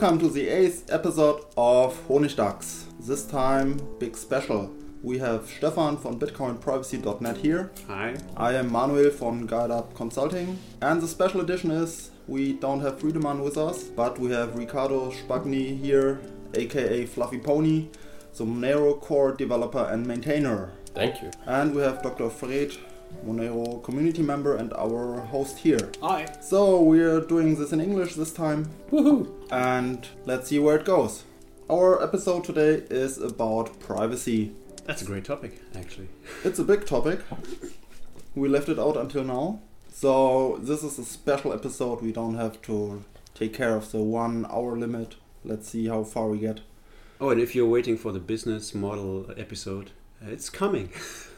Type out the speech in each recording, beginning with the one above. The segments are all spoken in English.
Welcome to the eighth episode of Honigdachs. This time, big special. We have Stefan from BitcoinPrivacy.net here. Hi. I am Manuel from Guide Up Consulting. And the special edition is we don't have Friedemann with us, but we have Riccardo Spagni here, aka Fluffy Pony, the Monero core developer and maintainer. Thank you. And we have Dr. Fred, Monero community member and our host here. Hi. So we're doing this in English this time. Woohoo. And let's see where it goes. Our episode today is about privacy. That's a great topic, actually. It's a big topic. We left it out until now. So, this is a special episode. We don't have to take care of the one hour limit. Let's see how far we get. Oh, and if you're waiting for the business model episode, uh, it's coming.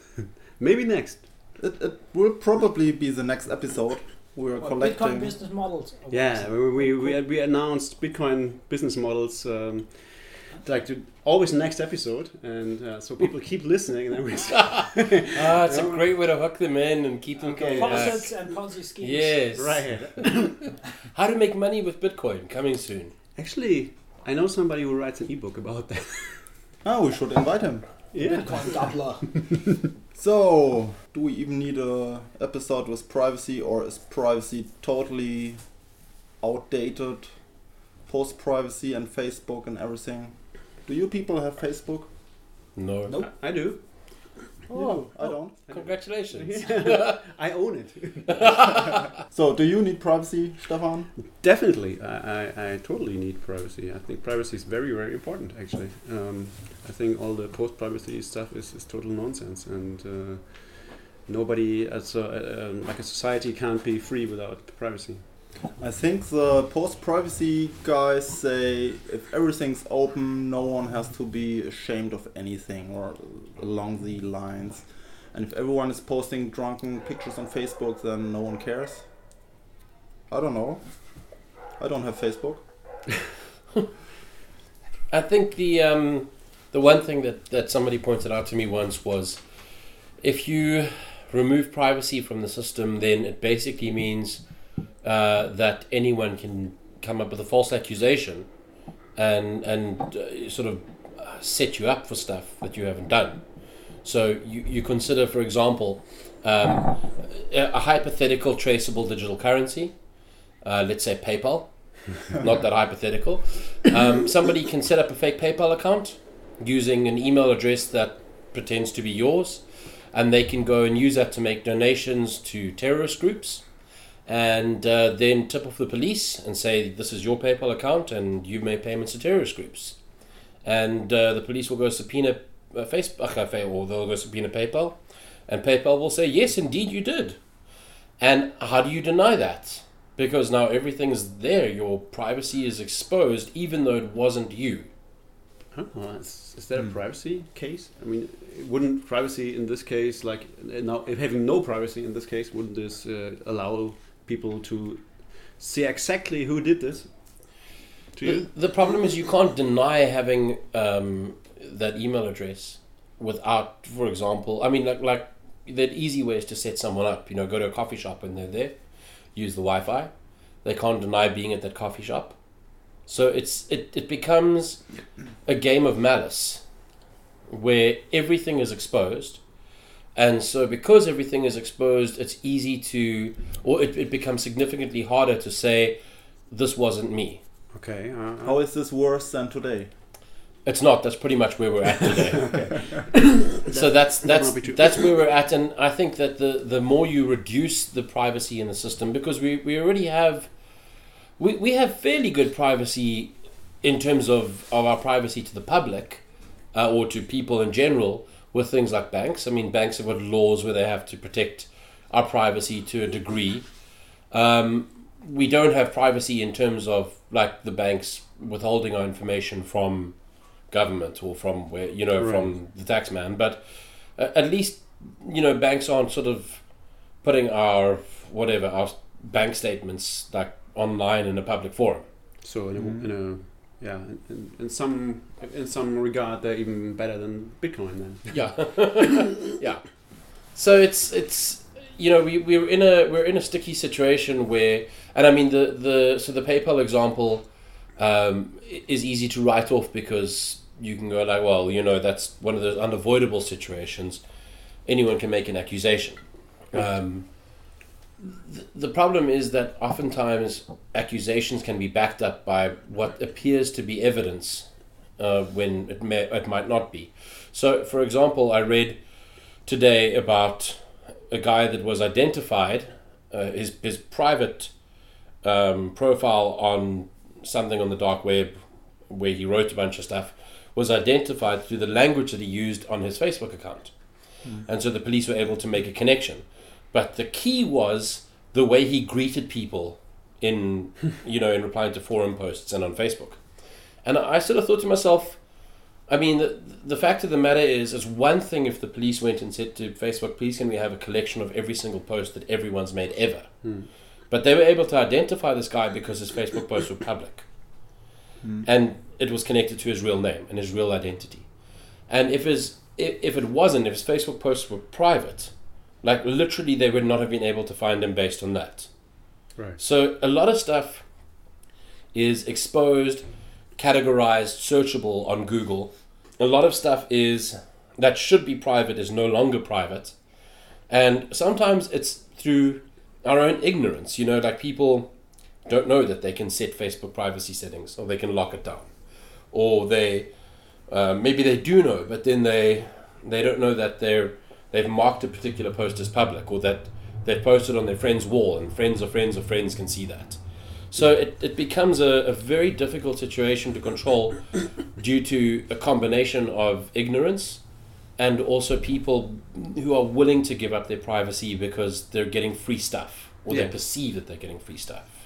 Maybe next. It, it will probably be the next episode. We're What, collecting. Bitcoin business models. Yeah, what? we, we, we, we announced Bitcoin business models. Um, like to always next episode, and uh, so people keep listening, and then we Ah, it's a great way to hook them in and keep them Okay. coming back. Faucets and Ponzi schemes. Yes. right. How to make money with Bitcoin coming soon. Actually, I know somebody who writes an ebook about that. Oh, we should invite him. yeah. Bitcoin doubler. So, do we even need a episode with privacy, or is privacy totally outdated? Post privacy and Facebook and everything. Do you people have Facebook? No. Nope. I do. Oh, I oh, don't. Congratulations. I own it. So, do you need privacy, Stefan? Definitely, I, I, I totally need privacy. I think privacy is very, very important. Actually, um, I think all the post-privacy stuff is, is total nonsense, and uh, nobody, as a, uh, like a society, can't be free without privacy. I think the post privacy guys say if everything's open, no one has to be ashamed of anything, or along the lines. And if everyone is posting drunken pictures on Facebook, then no one cares. I don't know. I don't have Facebook. I think the um, the one thing that, that somebody pointed out to me once was if you remove privacy from the system, then it basically means uh, that anyone can come up with a false accusation and and uh, sort of uh, set you up for stuff that you haven't done. So you, you consider, for example, um, a, a hypothetical traceable digital currency, uh, let's say PayPal, not that hypothetical. Um, somebody can set up a fake PayPal account using an email address that pretends to be yours, and they can go and use that to make donations to terrorist groups, and uh, then tip off the police and say this is your PayPal account and you made payments to terrorist groups, and uh, the police will go subpoena uh, Facebook okay, or they'll go subpoena PayPal, and PayPal will say yes, indeed you did. And how do you deny that? Because now everything's there. Your privacy is exposed, even though it wasn't you. Huh? Well, is, is that a Hmm. privacy case? I mean, wouldn't privacy in this case, like now, if having no privacy in this case, wouldn't this uh, allow people to see exactly who did this? To The, you? the problem is you can't deny having um, that email address without, for example, I mean, like like the easy way is to set someone up. You know, go to a coffee shop and they're there, use the Wi-Fi. They can't deny being at that coffee shop. So it's it, it becomes a game of malice where everything is exposed. And so because everything is exposed, it's easy to or it, it becomes significantly harder to say this wasn't me. Okay. Uh, How is this worse than today? It's not. That's pretty much where we're at today. so that's that's might be true. that's where we're at, and I think that the the more you reduce the privacy in the system, because we we already have we we have fairly good privacy in terms of of our privacy to the public uh, or to people in general with things like banks. I mean, banks have got laws where they have to protect our privacy to a degree. Um, we don't have privacy in terms of like the banks withholding our information from government or from where you know Right. from the tax man but uh, at least you know banks aren't sort of putting our whatever our bank statements like online in a public forum So in a, Mhm. in a yeah, in- in, in some in some regard, they're even better than Bitcoin. Then yeah yeah so it's it's you know we, we're in a we're in a sticky situation where and i mean the the so the paypal example um, is easy to write off because you can go like well you know that's one of those unavoidable situations. Anyone can make an accusation. Um, th- the problem is that oftentimes accusations can be backed up by what appears to be evidence uh, when it may it might not be. So, for example, I read today about a guy that was identified, uh, his his private um, profile on something on the dark web, where he wrote a bunch of stuff, was identified through the language that he used on his Facebook account, and so the police were able to make a connection. But the key was the way he greeted people in, you know, in replying to forum posts and on Facebook. And I sort of thought to myself, I mean, the, the fact of the matter is, it's one thing if the police went and said to Facebook, please can we have a collection of every single post that everyone's made ever? Hmm. But they were able to identify this guy because his Facebook posts were public. Mm. And it was connected to his real name and his real identity. And if his if, if it wasn't, if his Facebook posts were private, like literally they would not have been able to find him based on that. right. So a lot of stuff is exposed, categorized, searchable on Google. A lot of stuff is that should be private is no longer private. And sometimes it's through our own ignorance, you know, like people don't know that they can set Facebook privacy settings or they can lock it down. Or they uh, maybe they do know, but then they they don't know that they're they've marked a particular post as public or that they've posted on their friend's wall and friends of friends of friends can see that. So it, it becomes a, a very difficult situation to control due to a combination of ignorance and also people who are willing to give up their privacy because they're getting free stuff or Yeah. they perceive that they're getting free stuff.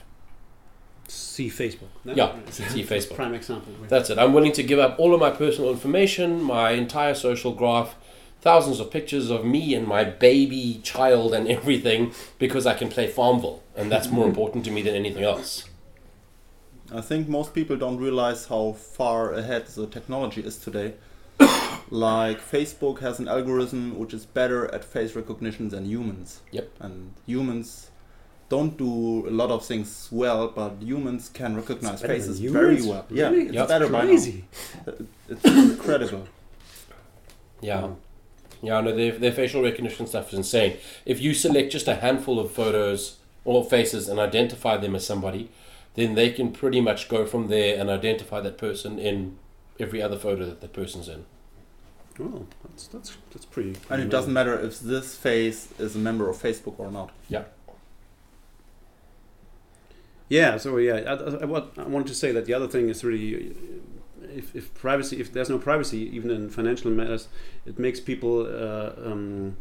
See Facebook. no? Yeah, Right. see Facebook. Prime example. That's it. I'm willing to give up all of my personal information, my entire social graph, thousands of pictures of me and my baby child and everything because I can play Farmville, and that's more important to me than anything else. I think most people don't realize how far ahead the technology is today. like Facebook has an algorithm which is better at face recognition than humans. Yep. And humans don't do a lot of things well, but humans can recognize faces very well. Yeah, it's Yep. better by now. Uh, it's incredible. Yeah. Wow. Yeah, no, their, their facial recognition stuff is insane. If you select just a handful of photos or faces and identify them as somebody, then they can pretty much go from there and identify that person in every other photo that that person's in. Oh, that's that's that's pretty. And pretty it doesn't matter if this face is a member of Facebook or not. Yeah. Yeah, so yeah, I, I, want- I wanted to say that the other thing is really, if, if privacy, if there's no privacy, even in financial matters, it makes people. Uh, um,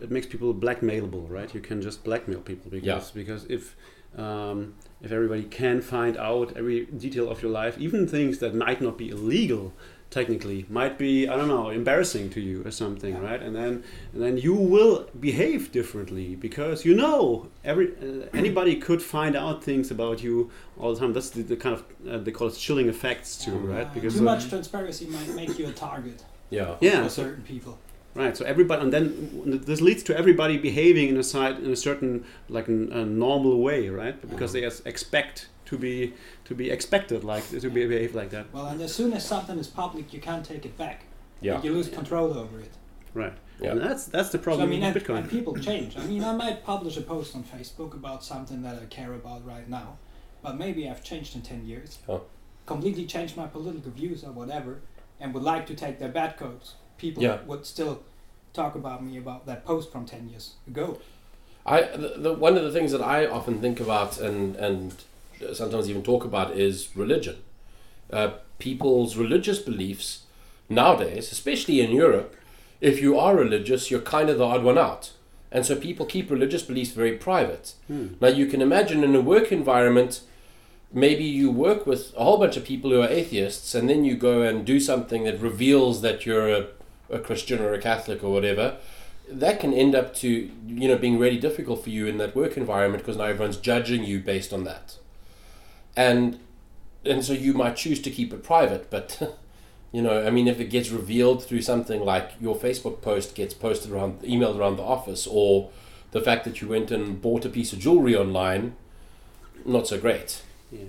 it makes people blackmailable, right? You can just blackmail people because Yeah. because if um, if everybody can find out every detail of your life, even things that might not be illegal, technically might be I don't know embarrassing to you or something, right? And then and then you will behave differently because you know every uh, anybody could find out things about you all the time. That's the, the kind of uh, they call it chilling effects too, right? Uh, Because too uh, much transparency might make you a target Yeah. yeah, for so- certain people. Right. So everybody, and then this leads to everybody behaving in a side in a certain like n- a normal way, right? Because they uh-huh. expect to be to be expected, like to be behave like that. Well, and as soon as something is public, you can't take it back. Yeah. You lose control over it. Right. Yeah. And that's that's the So, I problem mean, and, with Bitcoin. and people change. I mean, I might publish a post on Facebook about something that I care about right now, but maybe I've changed in 10 years. Oh. Completely changed my political views or whatever, and would like to take their bad codes. People Yeah. would still talk about me about that post from 10 years ago. I the, the, one of the things that I often think about and and sometimes even talk about is religion. Uh, people's religious beliefs nowadays, especially in Europe, if you are religious, you're kind of the odd one out, and so people keep religious beliefs very private. Now you can imagine in a work environment, maybe you work with a whole bunch of people who are atheists, and then you go and do something that reveals that you're a, a Christian or a Catholic or whatever. That can end up to you know being really difficult for you in that work environment because now everyone's judging you based on that, and and so you might choose to keep it private, but. You know, I mean, if it gets revealed through something like your Facebook post gets posted around, emailed around the office, or the fact that you went and bought a piece of jewelry online, not so great. Yeah.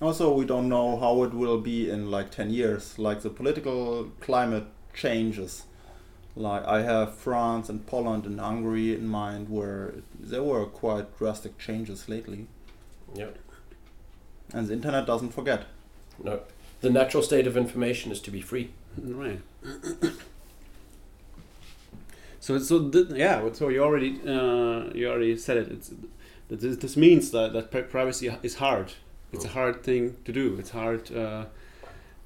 Also, we don't know how it will be in like 10 years. Like the political climate changes. Like I have France and Poland and Hungary in mind where there were quite drastic changes lately. Yep. And the internet doesn't forget. No. The natural state of information is to be free. Right. so so th- yeah. So you already uh, you already said it. It's that this, this means that that privacy is hard. It's a hard thing to do. It's hard uh,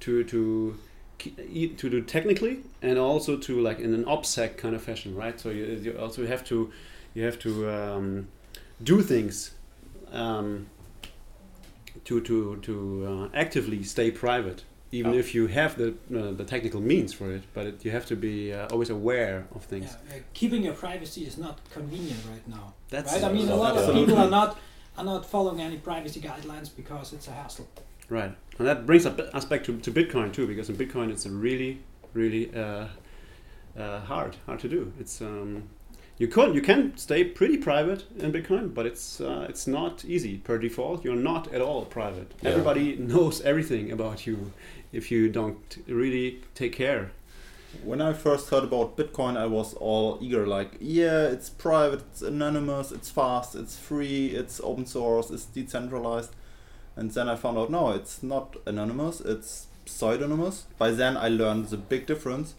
to to ke- to do technically and also to like in an OPSEC kind of fashion, right? So you, you also have to you have to um, do things um, to to to uh, actively stay private, even Yeah. if you have the uh, the technical means for it. But it, you have to be uh, always aware of Yeah, things. uh, keeping your privacy is not convenient right now. That's right? I mean, a lot of people are not are not following any privacy guidelines because it's a hassle. Right, and that brings up us back to, to Bitcoin too, because in Bitcoin it's a really, really uh, uh, hard hard to do. It's um, you can you can stay pretty private in Bitcoin, but it's uh, it's not easy per default. You're not at all private. Yeah. Everybody knows everything about you if you don't really take care. When I first heard about Bitcoin, I was all eager, like, yeah, it's private, it's anonymous, it's fast, it's free, it's open source, it's decentralized. And then I found out, no, it's not anonymous, it's pseudonymous. By then I learned the big difference.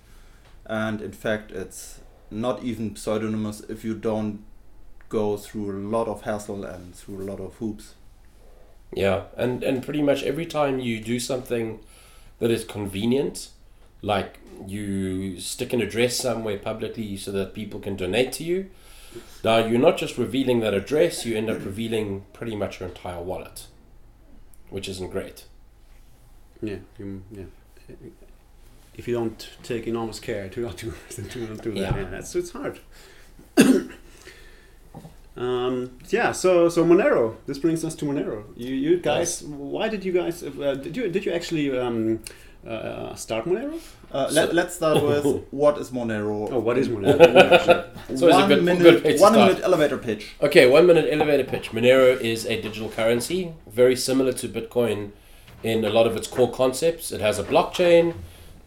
And in fact, it's not even pseudonymous if you don't go through a lot of hassle and through a lot of hoops. Yeah, and and pretty much every time you do something that is convenient, like you stick an address somewhere publicly so that people can donate to you. Now you're not just revealing that address; you end up revealing pretty much your entire wallet, which isn't great. Yeah, you, yeah. If you don't take enormous care to not do to not do that, Yeah. yeah, that's it's hard. um, yeah, so so Monero. This brings us to Monero. You you guys, why did you guys? Uh, did you did you actually um, uh, start Monero? Uh, So- let, let's start with what is Monero? Oh, what is Monero? So it's a one good- minute, good one minute elevator pitch. Okay, one minute elevator pitch. Monero is a digital currency, very similar to Bitcoin in a lot of its core concepts. It has a blockchain,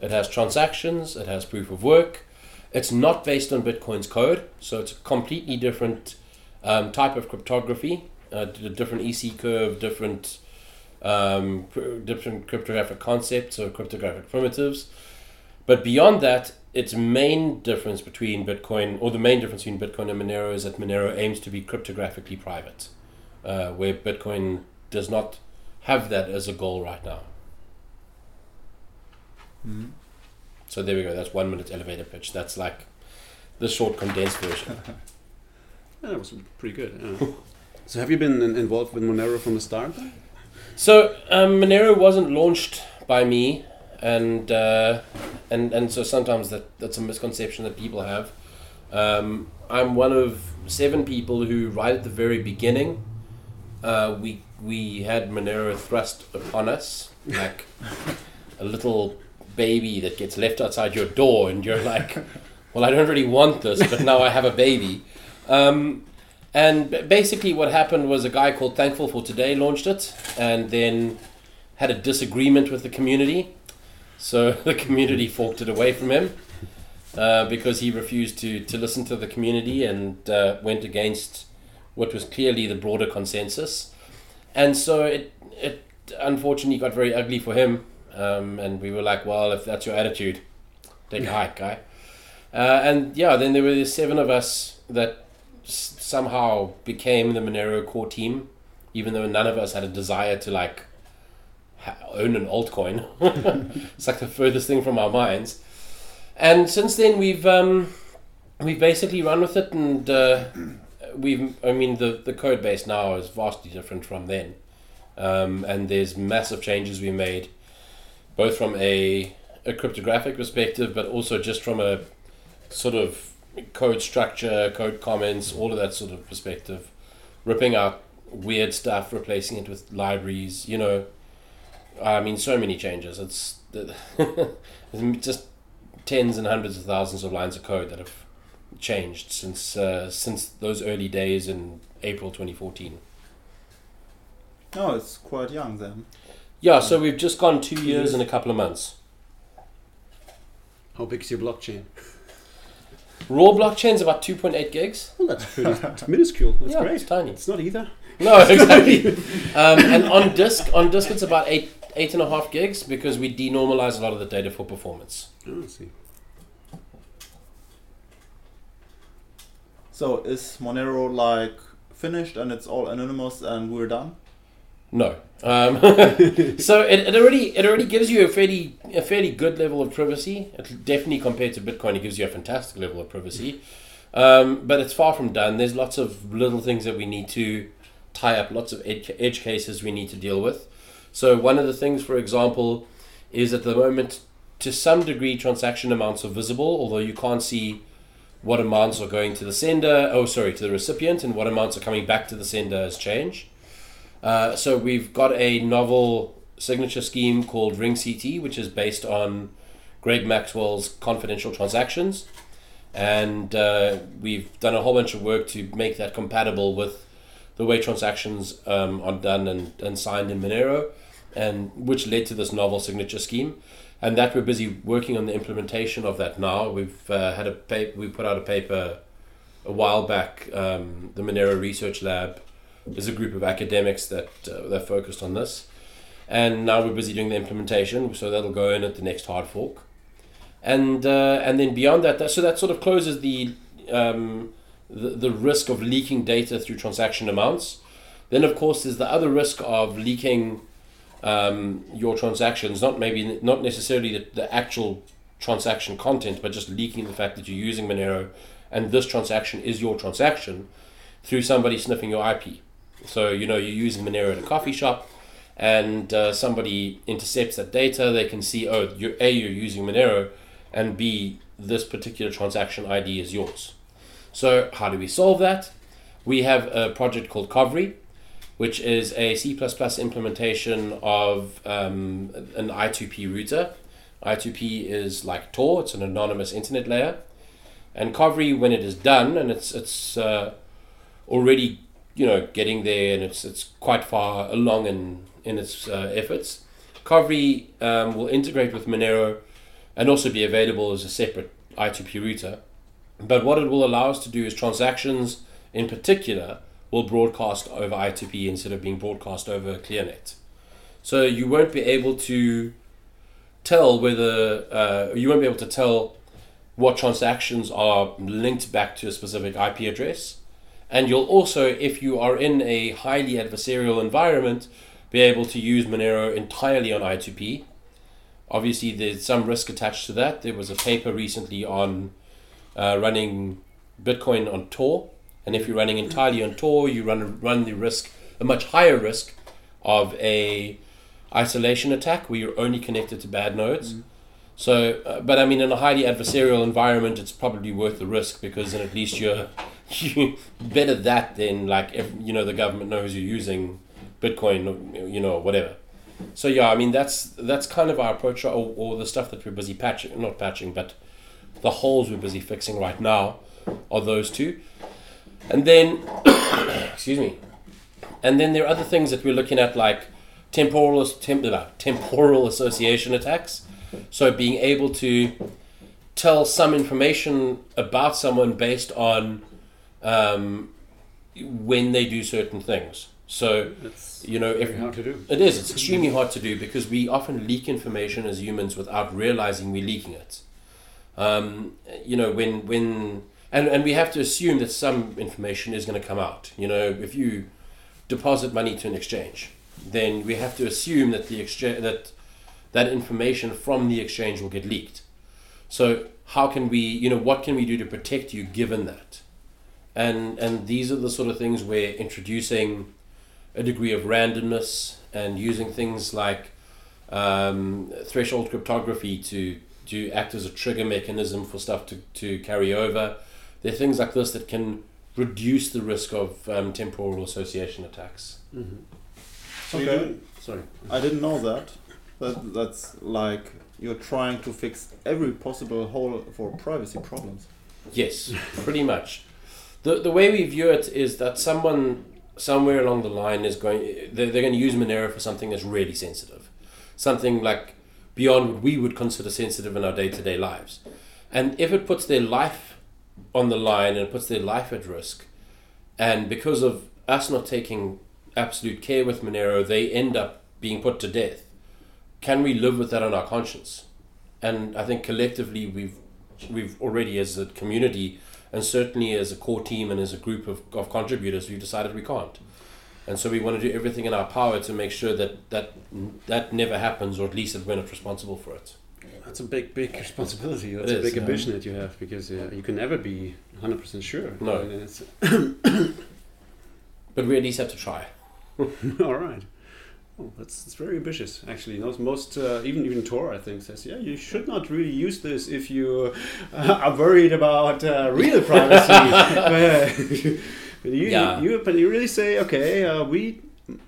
it has transactions, it has proof of work. It's not based on Bitcoin's code, so it's a completely different um, type of cryptography, uh, d- different EC curve, different um, different cryptographic concepts or cryptographic primitives. But beyond that, its main difference between Bitcoin, or the main difference between Bitcoin and Monero, is that Monero aims to be cryptographically private, uh, where Bitcoin does not have that as a goal right now. So there we go. That's one minute elevator pitch. That's like the short condensed version. Yeah, that was pretty good. yeah. so have you been involved with Monero from the start? So um, Monero wasn't launched by me, and uh, and and so sometimes that that's a misconception that people have. Um, I'm one of seven people who, right at the very beginning, uh, we we had Monero thrust upon us like a little baby that gets left outside your door, and you're like, "Well, I don't really want this, but now I have a baby." Um, and basically, what happened was a guy called Thankful for Today launched it, and then had a disagreement with the community. So the community forked it away from him uh, because he refused to, to listen to the community and uh, went against what was clearly the broader consensus. and so it it unfortunately got very ugly for him. Um, and we were like, well, if that's your attitude, take a hike, guy. Uh, and yeah, then there were the seven of us that s- somehow became the Monero core team, even though none of us had a desire to like own an altcoin. it's like the furthest thing from our minds. And since then, we've um, we've basically run with it, and uh, we've I mean the the code base now is vastly different from then, um, and there's massive changes we made, both from a a cryptographic perspective, but also just from a sort of code structure, code comments, all of that sort of perspective, ripping out weird stuff, replacing it with libraries. You know, I mean, so many changes. It's it's just tens and hundreds of thousands of lines of code that have changed since uh, since those early days in April 2014. Oh, it's quite young then. Yeah, so we've just gone two years and a couple of months. How big is your blockchain? Raw blockchain's about 2.8 gigs. Well, that's pretty it's minuscule. That's yeah, great. it's tiny. It's not either. No, exactly. um, and on disk, on disk, it's about eight eight and a half gigs because we denormalize a lot of the data for performance. Oh, I see. So is Monero like finished and it's all anonymous and we're done? No. Um, so it, it already it already gives you a fairly a fairly good level of privacy. It definitely compared to Bitcoin, it gives you a fantastic level of privacy. Um, but it's far from done. There's lots of little things that we need to tie up, lots of edge, edge cases we need to deal with. So one of the things, for example, is at the moment to some degree transaction amounts are visible, although you can't see what amounts are going to the sender. Oh, sorry, to the recipient, and what amounts are coming back to the sender as change. Uh, so we've got a novel signature scheme called Ring CT, which is based on Greg Maxwell's confidential transactions, and uh, we've done a whole bunch of work to make that compatible with the way transactions um, are done and, and signed in Monero, and which led to this novel signature scheme. And that we're busy working on the implementation of that now. We've uh, had a paper, we put out a paper a while back. Um, the Monero Research Lab is a group of academics that uh, that focused on this, and now we're busy doing the implementation. So that'll go in at the next hard fork, and uh, and then beyond that, that, so that sort of closes the, um, the the risk of leaking data through transaction amounts. Then of course there's the other risk of leaking um, your transactions, not maybe not necessarily the, the actual transaction content, but just leaking the fact that you're using Monero and this transaction is your transaction through somebody sniffing your IP. So you know you're using Monero at a coffee shop, and uh, somebody intercepts that data. They can see oh you're a you're using Monero, and b this particular transaction ID is yours. So how do we solve that? We have a project called Kovri, which is a C++ implementation of um, an I2P router. I2P is like Tor; it's an anonymous internet layer. And Kovri, when it is done, and it's it's uh, already you know getting there, and it's it's quite far along in in its uh, efforts. Kovri um, will integrate with Monero, and also be available as a separate I2P router. But what it will allow us to do is transactions, in particular, will broadcast over I2P instead of being broadcast over ClearNet. So you won't be able to tell whether uh, you won't be able to tell what transactions are linked back to a specific IP address. And you'll also, if you are in a highly adversarial environment, be able to use Monero entirely on I2P. Obviously, there's some risk attached to that. There was a paper recently on uh, running Bitcoin on Tor, and if you're running entirely on Tor, you run run the risk, a much higher risk, of a isolation attack where you're only connected to bad nodes. So, uh, but I mean, in a highly adversarial environment, it's probably worth the risk because then at least you're you better that than like if you know the government knows you're using Bitcoin, or, you know, whatever. So yeah, I mean that's that's kind of our approach, or, or the stuff that we're busy patching, not patching, but the holes we're busy fixing right now are those two, and then excuse me, and then there are other things that we're looking at like temporal temp, uh, temporal association attacks. So being able to tell some information about someone based on um, when they do certain things. So It's you know, if hard to do. it is, it's extremely hard to do because we often leak information as humans without realizing we're leaking it. Um, you know, when when and and we have to assume that some information is going to come out. You know, if you deposit money to an exchange, then we have to assume that the exchange that that information from the exchange will get leaked. So how can we, you know, what can we do to protect you given that? And and these are the sort of things where introducing a degree of randomness and using things like um, threshold cryptography to to act as a trigger mechanism for stuff to, to carry over. There are things like this that can reduce the risk of um, temporal association attacks. Mm-hmm. So Okay. sorry. I didn't know that. That that's like you're trying to fix every possible hole for privacy problems. Yes, pretty much. The the way we view it is that someone somewhere along the line is going they're, they're going to use Monero for something that's really sensitive, something like beyond what we would consider sensitive in our day to day lives, and if it puts their life on the line and puts their life at risk, and because of us not taking absolute care with Monero, they end up being put to death. Can we live with that on our conscience? And I think collectively we've we've already as a community and certainly as a core team and as a group of, of contributors we've decided we can't and so we want to do everything in our power to make sure that that that never happens or at least that we're not responsible for it That's a big, big responsibility. That's It a big yeah. ambition that you have because uh, you can never be 100% sure. No. And it's, but we at least have to try all right. Oh, that's, that's very ambitious, actually. Most, most uh, even even Tor, I think, says, yeah, you should not really use this if you uh, are worried about uh, real privacy. but you, Yeah. you, but you really say, okay, uh, we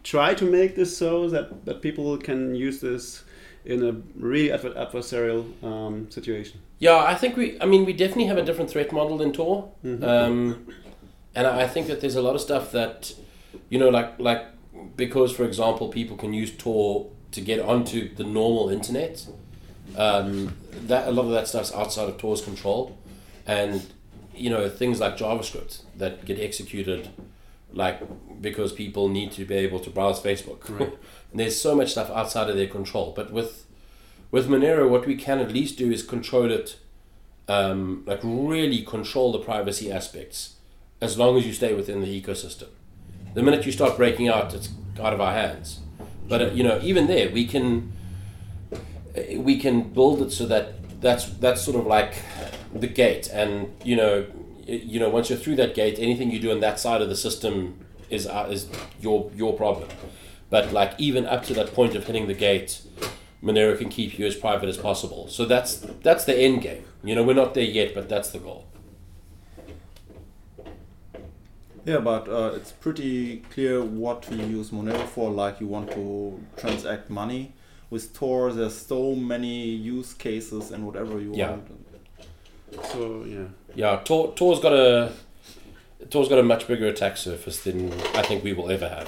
try to make this so that, that people can use this in a really adver- adversarial um, situation. yeah i think we i mean we definitely have a different threat model than tor Mhm. um, and I I think that there's a lot of stuff that, you know, like like because for example people can use Tor to get onto the normal internet. Um, that a lot of that stuff's outside of Tor's control, and you know things like JavaScript that get executed, like because people need to be able to browse Facebook. Right. and there's so much stuff outside of their control. But with with Monero, what we can at least do is control it, um, like really control the privacy aspects as long as you stay within the ecosystem. The minute you start breaking out, it's out of our hands. But uh, you know, even there, we can we can build it so that that's that's sort of like the gate, and you know, you know, once you're through that gate, anything you do on that side of the system is uh, is your your problem. But like even up to that point of hitting the gate, Monero can keep you as private as possible. So that's that's the end game. You know, we're not there yet, but that's the goal. Yeah, but uh, it's pretty clear what you use Monero for. Like you want to transact money with Tor. There's so many use cases and whatever you Yeah. want. So, yeah. Yeah, Tor, Tor's got a Tor's got a much bigger attack surface than I think we will ever have.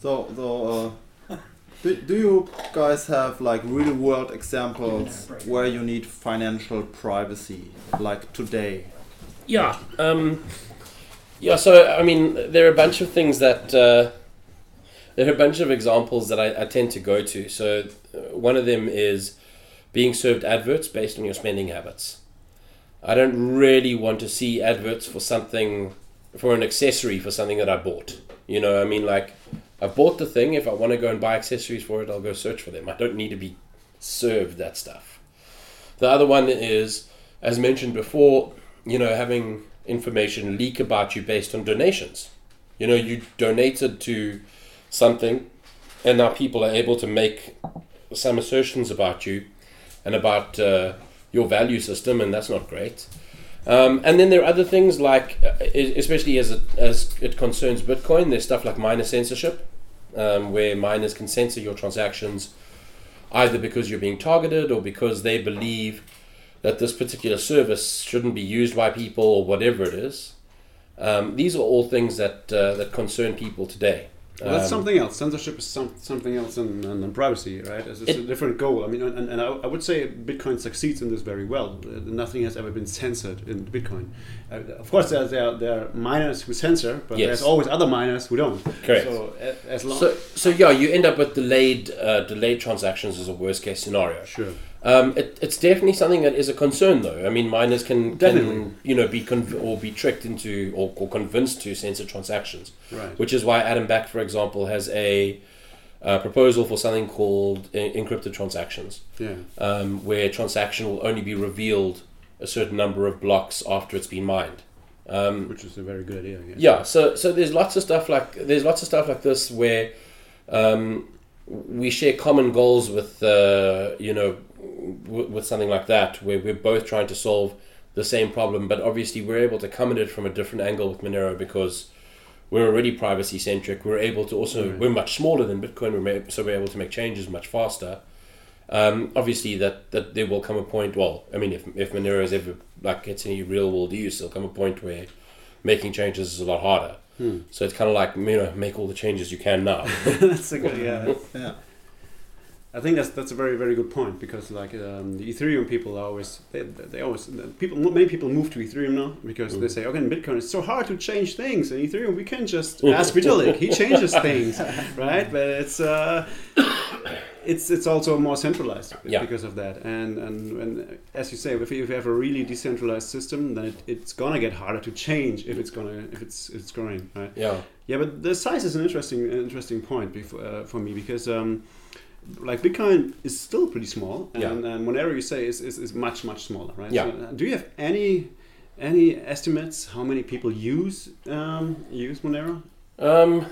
So, so uh, do, do you guys have like real world examples where you need financial privacy, like today? Yeah. Um, yeah. So I mean, there are a bunch of things that uh, there are a bunch of examples that I, I tend to go to. So uh, one of them is being served adverts based on your spending habits. I don't really want to see adverts for something for an accessory for something that I bought. You know, I mean, like I bought the thing. If I want to go and buy accessories for it, I'll go search for them. I don't need to be served that stuff. The other one is, as mentioned before, you know, having information leak about you based on donations. You know, you donated to something, and now people are able to make some assertions about you and about uh, your value system, and that's not great. Um, and then there are other things like, uh, especially as it, as it concerns Bitcoin, there's stuff like miner censorship, um, where miners can censor your transactions either because you're being targeted or because they believe that this particular service shouldn't be used by people or whatever it is. Um, these are all things that uh, that concern people today. Well, that's Um, something else. Censorship is some, something else than, than, privacy, right? It's, it's a different goal. I mean, and, and I, I would say Bitcoin succeeds in this very well. Nothing has ever been censored in Bitcoin. Uh, of course, there, there, are- there are miners who censor, but Yes. there's always other miners who don't. Correct. So as long So, so yeah, you end up with delayed uh, delayed transactions as a worst case scenario. sure, Um, it, it's definitely something that is a concern, though. I mean, miners can, can you know be conv- or be tricked into or, or convinced to censor transactions, right. which is why Adam Back, for example, has a uh, proposal for something called e- encrypted transactions, Yeah. um, where transaction will only be revealed a certain number of blocks after it's been mined. Um, Which is a very good idea. Yeah, so so there's lots of stuff like there's lots of stuff like this where um, we share common goals with uh, you know w- with something like that where we're both trying to solve the same problem, but obviously we're able to come at it from a different angle with Monero because we're already privacy centric. We're able to also Right. we're much smaller than Bitcoin, we're ma- so we're able to make changes much faster. Um, obviously, that, that there will come a point. Well, I mean, if if Monero is ever like gets any real world use, there'll come a point where making changes is a lot harder. Hmm. So it's kind of like you know, make all the changes you can now. that's a good. Yeah. Yeah. I think that's that's a very very good point because like um, the Ethereum people are always they, they always people many people move to Ethereum now because they Mm. say okay in Bitcoin it's so hard to change things in Ethereum we can just ask Vitalik he changes things right? But it's uh, it's it's also more centralized Yeah. because of that. And, and and as you say if you, if you have a really decentralized system then it, it's gonna get harder to change if it's gonna if it's it's growing right? Yeah, yeah, but the size is an interesting interesting point before, uh, for me because um, like Bitcoin is still pretty small, and, Yeah. and Monero you say is, is, is much much smaller, right? Yeah. So, uh, do you have any any estimates how many people use um, use Monero? Um,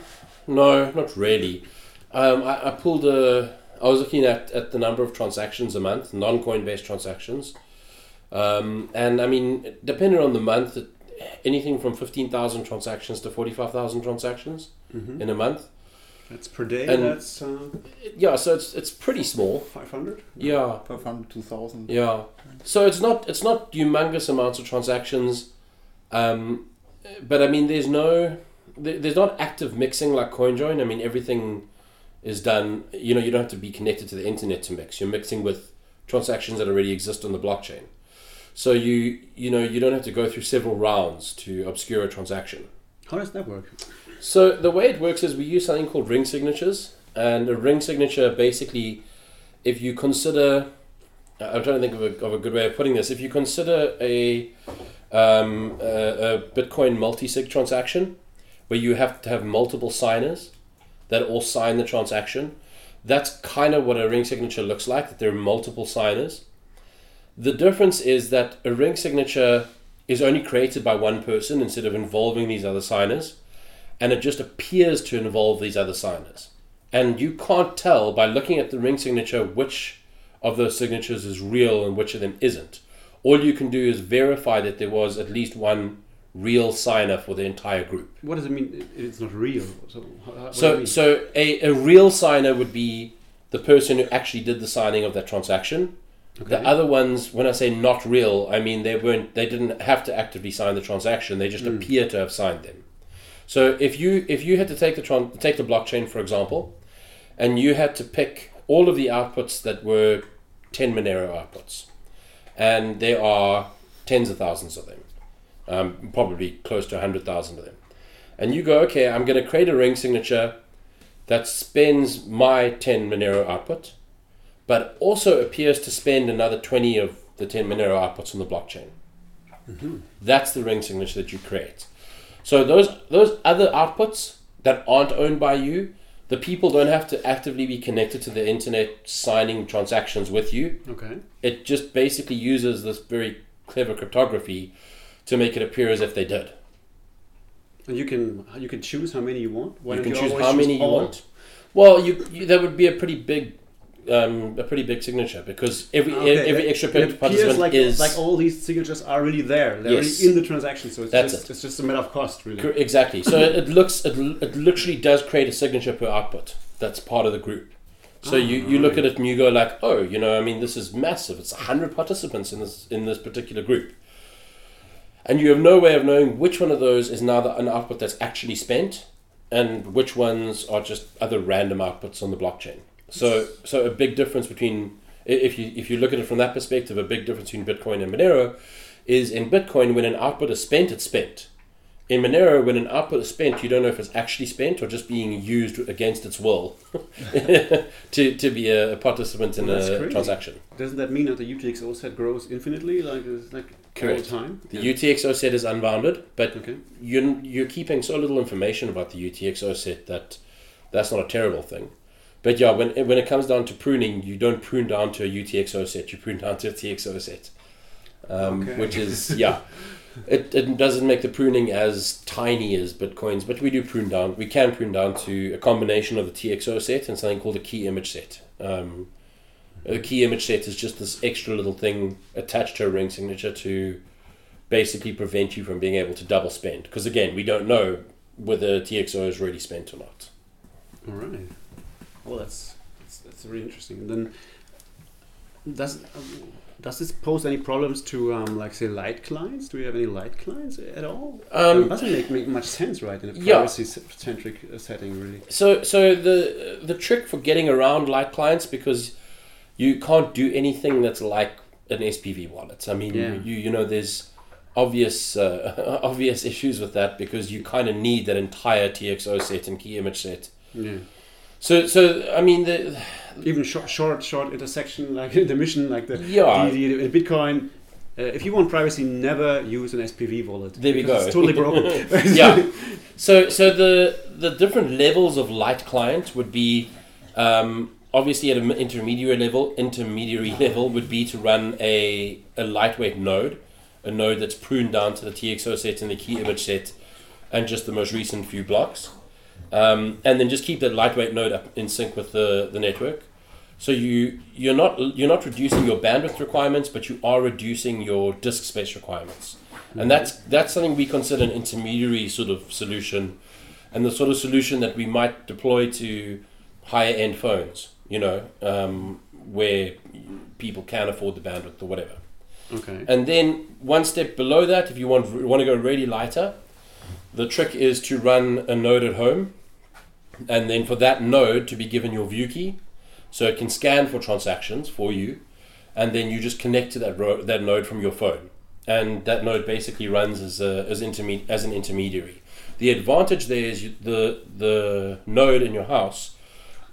no, not really. Um, I, I pulled a. I was looking at, at the number of transactions a month, non-coinbase transactions, um, and I mean, depending on the month, anything from fifteen thousand transactions to forty-five thousand transactions Mm-hmm. in a month. That's per day. And- that's uh, Yeah, so it's it's pretty small. five hundred. Yeah, 500, 2000. Yeah. So it's not it's not humongous amounts of transactions, um, but I mean there's no there- there's not active mixing like CoinJoin. I mean everything is done. You know you don't have to be connected to the internet to mix. You're mixing with transactions that already exist on the blockchain. So you you know you don't have to go through several rounds to obscure a transaction. How does that work? So the way it works is we use something called ring signatures, and a ring signature basically, if you consider, I'm trying to think of a, of a good way of putting this. If you consider a um, a, a Bitcoin multi-sig transaction, where you have to have multiple signers that all sign the transaction, that's kind of what a ring signature looks like. That there are multiple signers. The difference is that a ring signature is only created by one person instead of involving these other signers and it just appears to involve these other signers. And you can't tell by looking at the ring signature which of those signatures is real and which of them isn't. All you can do is verify that there was at least one real signer for the entire group. What does it mean? It's not real. So how- how- do So, so a, a real signer would be the person who actually did the signing of that transaction. The other ones, when I say not real, I mean they weren't, they didn't have to actively sign the transaction. They just Mm. appear to have signed them. So if you if you had to take the tran- take the blockchain for example, and you had to pick all of the outputs that were ten Monero outputs, and there are tens of thousands of them, um, probably close to hundred thousand of them, and you go, okay, I'm going to create a ring signature that spends my ten Monero output, but also appears to spend another twenty of the ten Monero outputs on the blockchain. That's the ring signature that you create. So those those other outputs that aren't owned by you, the people don't have to actively be connected to the internet signing transactions with you. okay. It just basically uses this very clever cryptography to make it appear as if they did. And you can you can choose how many you want. Why you can choose how many you want. Well, you, you that would be a pretty big, um, a pretty big signature because every Okay, every extra it participant like is like all these signatures are really there. They're Yes. really in the transaction, so it's That's just it. it's just a matter of cost, really. Exactly. So it, looks it, it literally does create a signature per output. That's part of the group. So you, you look at it and you go like, oh, you know, I mean, this is massive. It's hundred participants in this in this particular group, and you have no way of knowing which one of those is now the, an output that's actually spent, and which ones are just other random outputs on the blockchain. So, so a big difference between if you if you look at it from that perspective, a big difference between Bitcoin and Monero is in Bitcoin when an output is spent, it's spent. In Monero, when an output is spent, you don't know if it's actually spent or just being used against its will to, to be a, a participant in That's a crazy. transaction. Doesn't that mean that the UTXO set grows infinitely, like like Correct. all the time? The Yeah. UTXO set is unbounded, but Okay. you're, you're keeping so little information about the UTXO set that that's not a terrible thing. But yeah, when, when it comes down to pruning, you don't prune down to a UTXO set, you prune down to a TXO set. Um, Okay. Which is, yeah, it, it doesn't make the pruning as tiny as Bitcoin's, but we do prune down. We can prune down to a combination of the TXO set and something called a key image set. Um, a key image set is just this extra little thing attached to a ring signature to basically prevent you from being able to double spend. Because again, we don't know whether TXO is really spent or not. All right. Well, that's that's, that's really interesting. And then does um, does this pose any problems to um, like say light clients? Do we have any light clients at all? Um, it doesn't make, make much sense, right? In a Yeah. privacy centric uh, setting, really. So, so the the trick for getting around light clients because you can't do anything that's like an SPV wallet. I mean, Yeah. you you know, there's obvious uh, obvious issues with that because you kind of need that entire TXO set and key image set. Yeah. So, so I mean, the Even short, short, short intersection, like the mission, like the yeah, the, the, in Bitcoin. Uh, if you want privacy, never use an SPV wallet. There we go. It's totally broken. yeah. So so the the different levels of light client would be um, obviously at an intermediary level. Intermediary level would be to run a a lightweight node, a node that's pruned down to the TXO set and the key image set, and just the most recent few blocks, um, and then just keep that lightweight node up in sync with the the network. So you you're not you're not reducing your bandwidth requirements, but you are reducing your disk space requirements, and that's that's something we consider an intermediary sort of solution, and the sort of solution that we might deploy to higher end phones. You know, um, where people can afford the bandwidth or whatever. okay. And then one step below that, if you want want to go really lighter, the trick is to run a node at home, and then for that node to be given your view key, so it can scan for transactions for you, and then you just connect to that ro- that node from your phone, and that node basically runs as a, as interme- as an intermediary. The advantage there is you, the the node in your house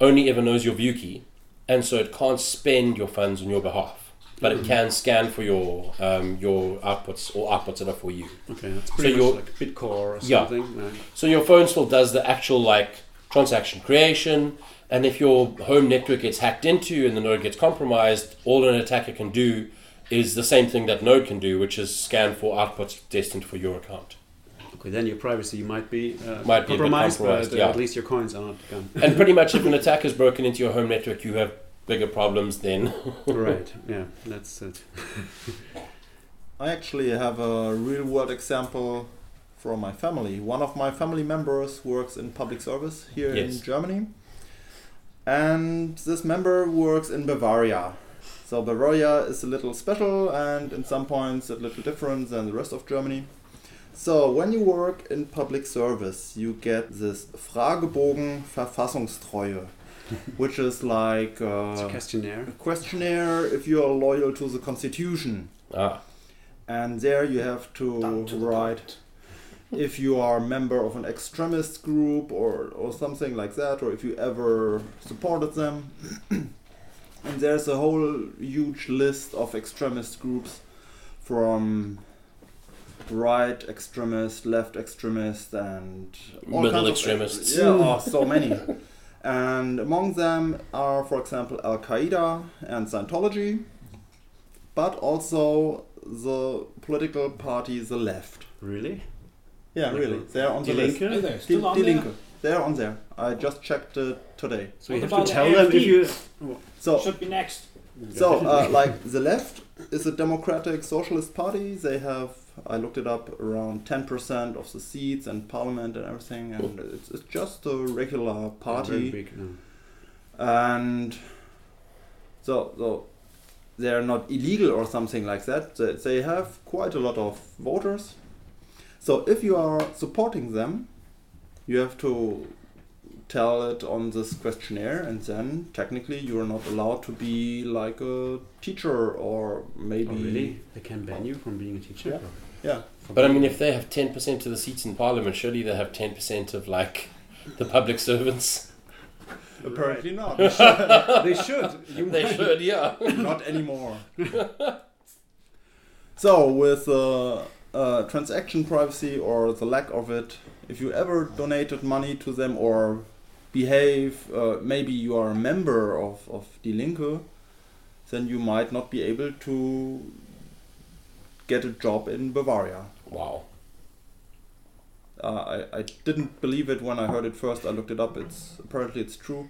only ever knows your view key, and so it can't spend your funds on your behalf, but it can scan for your um, your outputs or outputs that are for you. Okay, that's pretty you're- much like Bitcore or Yeah. something. right? So your phone still does the actual like transaction creation, and if your home network gets hacked into and the node gets compromised, all an attacker can do is the same thing that Node can do, which is scan for outputs destined for your account. Okay, then your privacy might be, uh, Might be compromised, compromised, but yeah. at least your coins are not gone. And pretty much, if an attack is broken into your home network, you have bigger problems then. right, yeah, that's it. I actually have a real world example from my family. One of my family members works in public service here Yes. in Germany. And this member works in Bavaria. So Bavaria is a little special and in some points a little different than the rest of Germany. So when you work in public service, you get this Fragebogen Verfassungstreue, which is like It's a uh, questionnaire. a questionnaire if you are loyal to the constitution. Ah, and there you have to, to write if you are a member of an extremist group or, or something like that or if you ever supported them. And there's a whole huge list of extremist groups from right extremist left extremist and all Middle kinds of- extremists. yeah oh, so many and among them are for example al-qaeda and scientology but also the political party the left Really? yeah Like really they're on the Die list Hey Linke? there, Die, still on Die there? Linke. They're on there. I just checked it today. So you have to the tell them if you. So, Should be next. so uh, like the left is a democratic socialist party. They have, I looked it up, around 10% of the seats and parliament and everything, and oh. it's, it's just a regular Very party. big, no. And so, so they're not illegal or something like that. They, they have quite a lot of voters. So if you are supporting them, You have to tell it on this questionnaire, and then technically you are not allowed to be like a teacher or maybe. Oh, really? They can ban you from being a teacher? Yeah. Yeah. But I mean, if they have ten percent of the seats in Parliament, surely they have ten percent of like the public servants. Apparently not. they should. You They should, yeah. not anymore. so, with uh, uh, transaction privacy or the lack of it, if you ever donated money to them or behave, uh, maybe you are a member of, of Die Linke, then you might not be able to get a job in Bavaria. Wow. Uh, I, I didn't believe it when I heard it first. I looked it up. It's apparently it's true.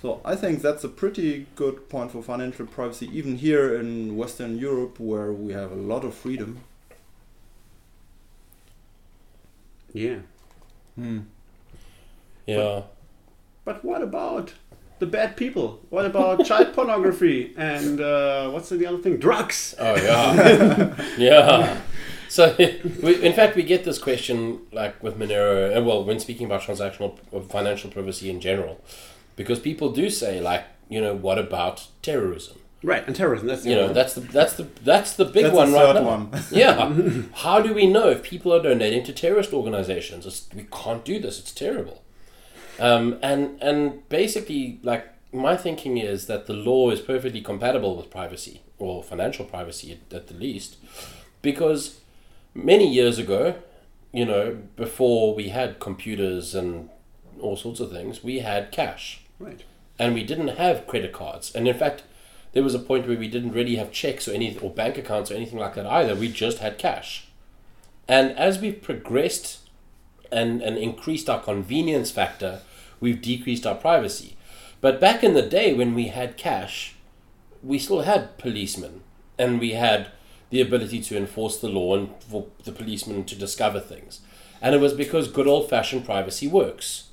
So I think that's a pretty good point for financial privacy, even here in Western Europe, where we have a lot of freedom. Yeah. Hmm. Yeah. But what about the bad people? What about child pornography and uh, what's the other thing? Drugs. Oh yeah. yeah. So, we, in fact, we get this question like with Monero, uh, well, when speaking about transactional financial privacy in general, because people do say like, you know, what about terrorism? Right, and terrorism. That's the You know, other that's the that's the that's the big That's one the right third now. one. Yeah. How do we know if people are donating to terrorist organizations? It's, we can't do this. It's terrible. Um, and and basically, like my thinking is that the law is perfectly compatible with privacy or financial privacy at, at the least, because many years ago, you know, before we had computers and all sorts of things, we had cash Right. and we didn't have credit cards. And in fact, there was a point where we didn't really have checks or any or bank accounts or anything like that either. We just had cash. And as we've progressed and, and increased our convenience factor, we've decreased our privacy. But back in the day when we had cash, we still had policemen and we had the ability to enforce the law and for the policemen to discover things. And it was because good old fashioned privacy works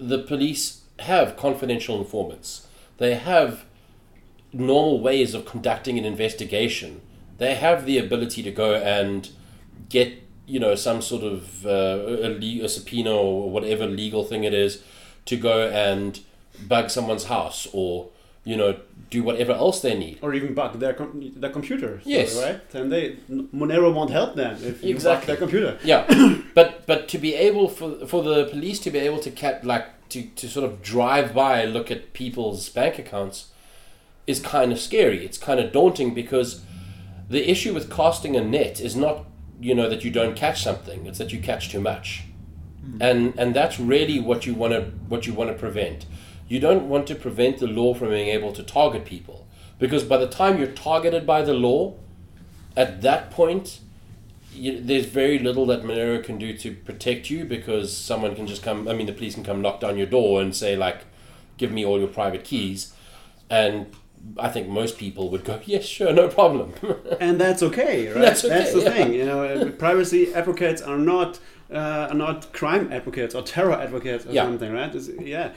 the police have confidential informants. They have normal ways of conducting an investigation. They have the ability to go and get, you know, some sort of uh, a, le- a subpoena or whatever legal thing it is to go and bug someone's house or, you know, do whatever else they need. Or even bug their com- their computer. Yes. Right. And they Monero won't help them if you bug Exactly. their computer. Yeah, but but to be able for for the police to be able to cat like to, to sort of drive by and look at people's bank accounts is kind of scary. It's kind of daunting because the issue with casting a net is not you know that you don't catch something; it's that you catch too much, hmm. and and that's really what you want to what you want to prevent. You don't want to prevent the law from being able to target people because by the time you're targeted by the law, at that point you, there's very little that Monero can do to protect you because someone can just come. I mean, the police can come knock down your door and say like, "Give me all your private keys," and I think most people would go, "Yes, sure, no problem." and that's okay, right? That's okay, the yeah. thing. You know, uh, privacy advocates are not uh, are not crime advocates or terror advocates or Yeah. something, right? It's, yeah,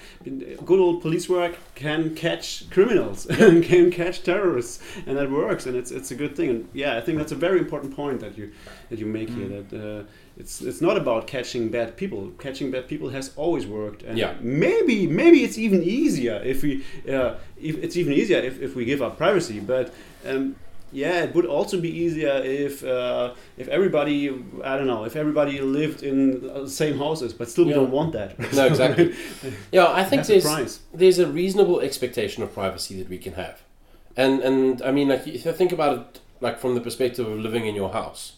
good old police work can catch criminals and can catch terrorists, and that works, and it's it's a good thing. And yeah, I think that's a very important point that you that you make here. That uh, it's it's not about catching bad people. Catching bad people has always worked, and Yeah. maybe maybe it's even easier if we uh, if it's even easier if, if we give up privacy, but. Um, yeah, it would also be easier if uh, if everybody I don't know if everybody lived in the same houses, but still we don't want that. no, exactly. Yeah, I think the there's there's a reasonable expectation of privacy that we can have, and and I mean, like if you think about it, like from the perspective of living in your house,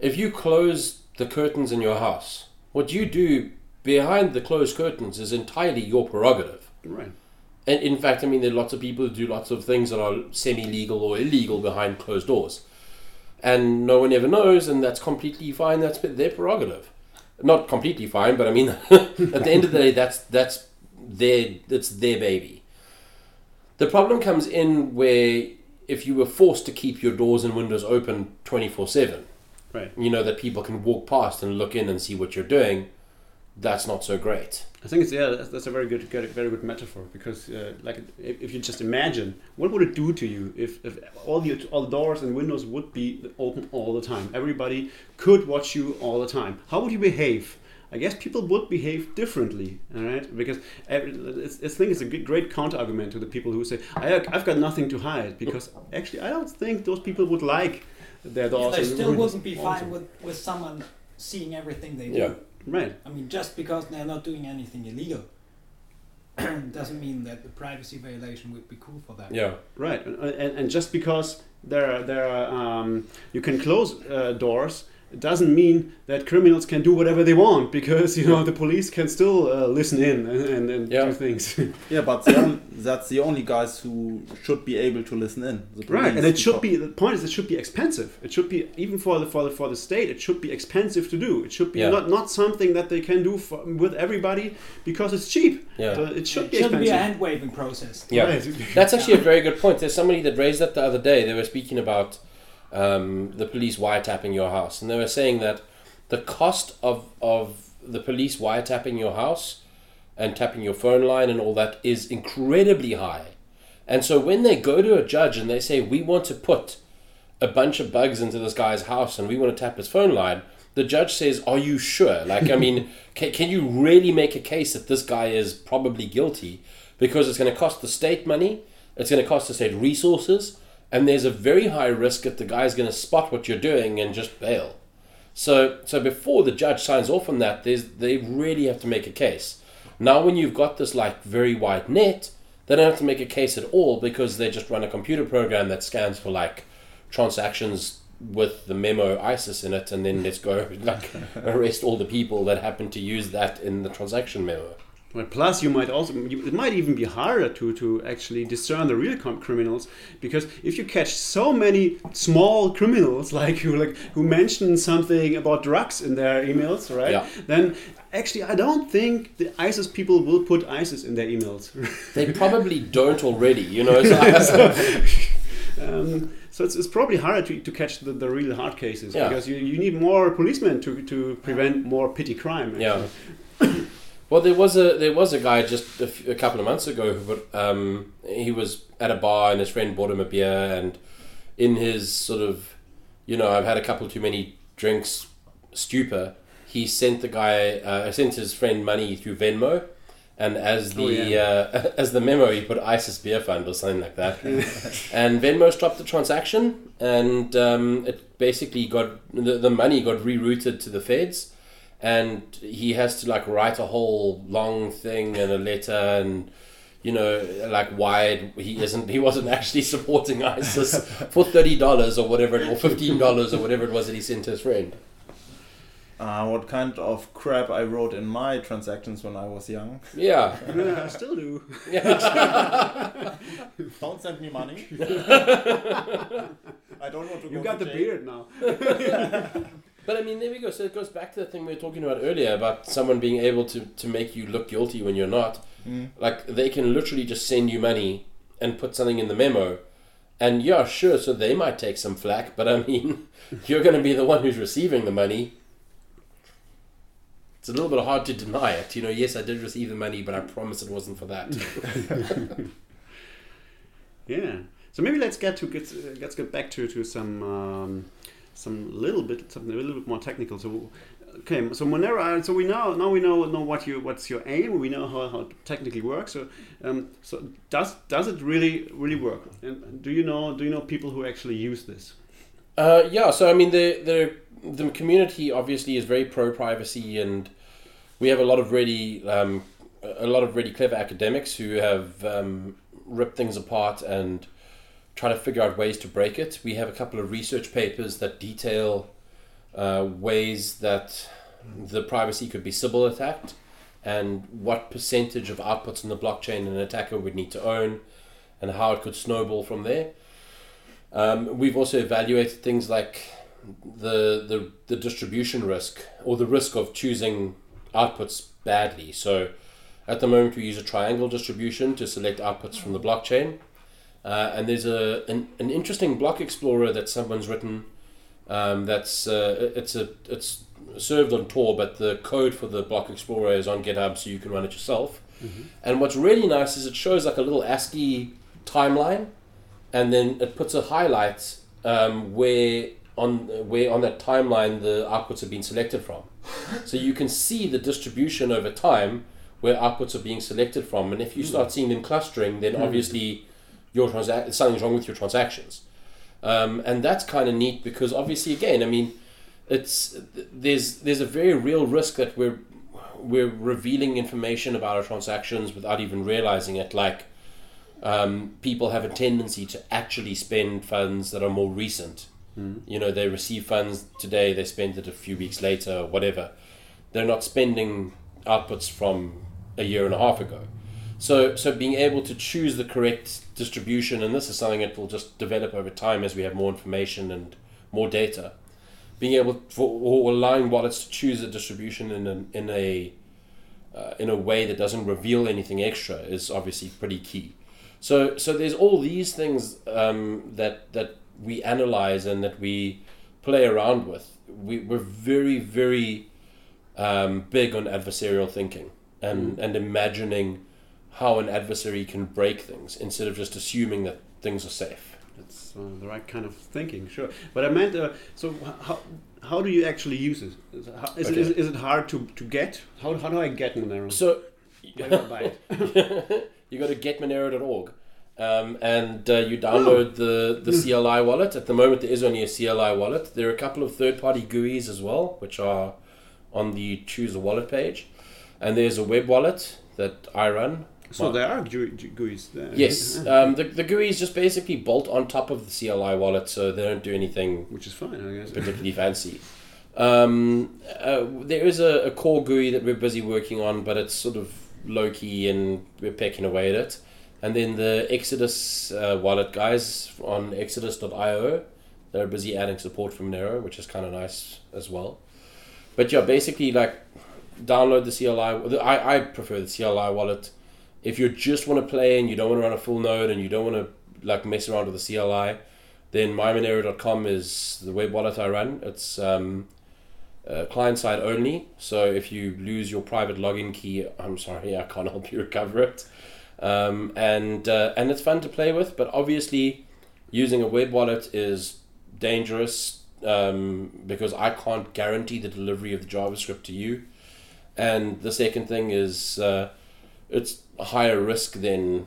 if you close the curtains in your house, what you do behind the closed curtains is entirely your prerogative. Right. And in fact, I mean, there are lots of people who do lots of things that are semi-legal or illegal behind closed doors, and no one ever knows, and that's completely fine. That's their prerogative. Not completely fine, but I mean, at the end of the day, that's that's their that's their baby. The problem comes in where if you were forced to keep your doors and windows open twenty four seven, Right. you know that people can walk past and look in and see what you're doing. That's not so great. I think it's yeah, that's, that's a very good, good, very good metaphor because uh, like if, if you just imagine what would it do to you if, if all the all the doors and windows would be open all the time, everybody could watch you all the time. How would you behave I guess people would behave differently, all right? Because every, it's, I think it's a good, great counter argument to the people who say, I, "I've got nothing to hide," because actually, I don't think those people would like their Yeah, doors. they still wouldn't be also. fine with, with someone seeing everything they do. Yeah. Right. I mean, just because they're not doing anything illegal doesn't mean that the privacy violation would be cool for them. Yeah. Right, and, and, and just because there are, there are, um, you can close uh, doors, it doesn't mean that criminals can do whatever they want because you know the police can still uh, listen in and, and, and Yeah. do things. Yeah, but the that's the only guys who should be able to listen in. the right, and it should because- be the point is it should be expensive. It should be even for the for the for the state. It should be expensive to do. It should be Yeah. not not something that they can do for, with everybody because it's cheap. Yeah. So it should it be shouldn't expensive. be a hand waving process. Yeah. Right. That's actually a very good point. There's somebody that raised that the other day. They were speaking about um, the police wiretapping your house, and they were saying that the cost of of the police wiretapping your house and tapping your phone line and all that is incredibly high. And so when they go to a judge and they say we want to put a bunch of bugs into this guy's house and we want to tap his phone line, the judge says, "Are you sure? Like, I mean, can, can you really make a case that this guy is probably guilty? Because it's going to cost the state money, it's going to cost the state resources, and there's a very high risk that the guy's going to spot what you're doing and just bail. So, so before the judge signs off on that, there's they really have to make a case. Now, when you've got this like very wide net, they don't have to make a case at all because they just run a computer program that scans for like transactions with the memo ISIS in it, and then let's go like arrest all the people that happen to use that in the transaction memo. Well, plus, you might also you, it might even be harder to to actually discern the real com- criminals because if you catch so many small criminals like who like who mention something about drugs in their emails, right? Yeah. Then actually, I don't think the ISIS people will put ISIS in their emails. They probably don't already, you know. So um, so it's, it's probably harder to, to catch the, the real hard cases Yeah. because you, you need more policemen to, to prevent more petty crime. Yeah. Well, there was a there was a guy just a, f- a couple of months ago who put, um, he was at a bar and his friend bought him a beer and in his sort of you know I've had a couple too many drinks stupor he sent the guy uh, sent his friend money through Venmo and as the Oh, yeah. uh, as the memo he put ISIS beer fund or something like that. And Venmo stopped the transaction and um, it basically got the, the money got rerouted to the feds and he has to like write a whole long thing and a letter and you know like why he isn't he wasn't actually supporting ISIS for thirty dollars or whatever or fifteen dollars or whatever it was that he sent to his friend. Uh, what kind of crap I wrote in my transactions when I was young. Yeah, Yeah, I still do. Don't send me money. I don't want to You go got to the jail. beard now. But I mean there we go. So it goes back to the thing we were talking about earlier about someone being able to to make you look guilty when you're not. Mm. Like they can literally just send you money and put something in the memo. And yeah, sure, so they might take some flack, but I mean, you're going to be the one who's receiving the money. It's a little bit hard to deny it. You know, yes, I did receive the money, but I promise it wasn't for that. Yeah. So maybe let's get to get uh, let's get back to to some um, some little bit something a little bit more technical. So okay, so Monero. So we now now we know know what you what's your aim. We know how, how it technically works. So um, so does does it really really work? And do you know do you know people who actually use this? Uh, yeah, so I mean, the, the the community obviously is very pro privacy, and we have a lot of really um, a lot of really clever academics who have um, ripped things apart and try to figure out ways to break it. We have a couple of research papers that detail uh, ways that the privacy could be Sybil attacked and what percentage of outputs in the blockchain an attacker would need to own and how it could snowball from there. Um, we've also evaluated things like the, the the distribution risk or the risk of choosing outputs badly. So at the moment we use a triangle distribution to select outputs from the blockchain. Uh, and there's a an, an interesting block explorer that someone's written um, that's uh, it's a it's served on Tor, but the code for the block explorer is on GitHub, so you can run it yourself. And what's really nice is it shows like a little ASCII timeline, and then it puts a highlight um, where on where on that timeline the outputs have been selected from. So you can see the distribution over time where outputs are being selected from. And if you start seeing them clustering, then obviously your transa- something's wrong with your transactions. Um, and that's kind of neat because obviously, again, I mean, it's there's there's a very real risk that we're we're revealing information about our transactions without even realizing it. Like um, people have a tendency to actually spend funds that are more recent. You know, they receive funds today, they spend it a few weeks later, or whatever. They're not spending outputs from a year and a half ago. So, so being able to choose the correct distribution, and this is something that will just develop over time as we have more information and more data. Being able for or allowing wallets to choose a distribution in a, in a uh, in a way that doesn't reveal anything extra is obviously pretty key. So, so there's all these things um, that that we analyze and that we play around with. We, we're very, very um, big on adversarial thinking and, and imagining how an adversary can break things instead of just assuming that things are safe. That's uh, the right kind of thinking, sure. But I meant, uh, so how how do you actually use it? Is how- is, it, Okay. is, it hard to, to get? How, how do I get Monero? So Where do I buy it? you go to getmonero.org um, and uh, you download the, the CLI wallet. At the moment, there is only a CLI wallet. There are a couple of third party GUIs as well, which are on the Choose a Wallet page. And there's a web wallet that I run. So Well- there are GUI, GUIs there. Yes, um, the, the GUIs just basically bolt on top of the CLI wallet, so they don't do anything Which is fine, I guess. particularly fancy. Um, uh, there is a, a core GUI that we're busy working on, but it's sort of low key and we're pecking away at it. And then the Exodus uh, wallet guys on exodus.io, they're busy adding support for Monero, which is kind of nice as well. But yeah, basically, like download the CLI. the- I, I prefer the CLI wallet. If you just want to play and you don't want to run a full node and you don't want to like mess around with the CLI, then mymonero.com is the web wallet I run. It's um, uh, client side only. So if you lose your private login key, I'm sorry, I can't help you recover it. Um, and uh, and it's fun to play with, but obviously, using a web wallet is dangerous um, because I can't guarantee the delivery of the JavaScript to you. And the second thing is uh, it's a higher risk than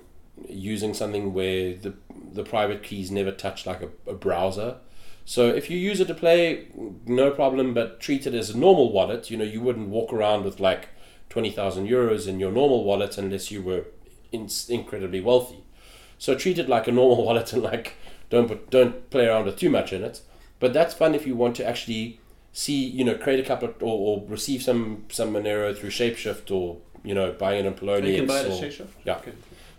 using something where the the private keys never touch like a, a browser. So if you use it to play, no problem, but treat it as a normal wallet. You know, you wouldn't walk around with like twenty thousand euros in your normal wallet unless you were in, incredibly wealthy. So treat it like a normal wallet and like don't put, don't play around with too much in it. But that's fun if you want to actually see, you know, create a couple of, or, or receive some some Monero through Shapeshift or you know buying it on Poloniex you can buy it or yeah. Okay.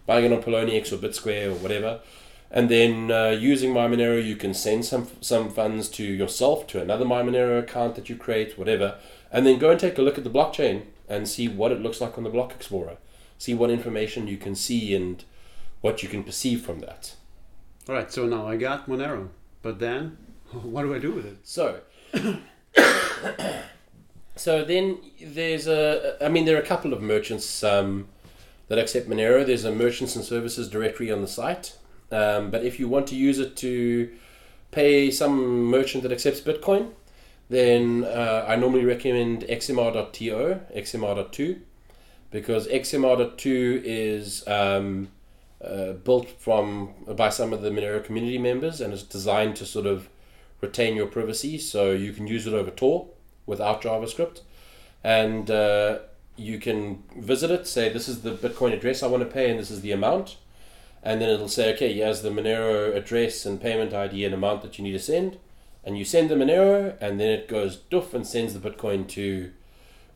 buying on Poloniex or BitSquare or whatever. And then uh, using MyMonero, you can send some some funds to yourself to another My Monero account that you create, whatever. And then go and take a look at the blockchain and see what it looks like on the Block Explorer. See what information you can see and what you can perceive from that. All right, so now I got Monero. But then, what do I do with it? So, so then there's a. I mean, there are a couple of merchants um, that accept Monero. There's a merchants and services directory on the site, um, but if you want to use it to pay some merchant that accepts Bitcoin, then uh, I normally recommend xmr.to, xmr.2, because xmr.to is um, uh, built from by some of the Monero community members and is designed to sort of retain your privacy, so you can use it over Tor without JavaScript, and uh, you can visit it. Say this is the Bitcoin address I want to pay, and this is the amount, and then it'll say, okay, here's the Monero address and payment ID and amount that you need to send, and you send the Monero, and then it goes doof and sends the Bitcoin to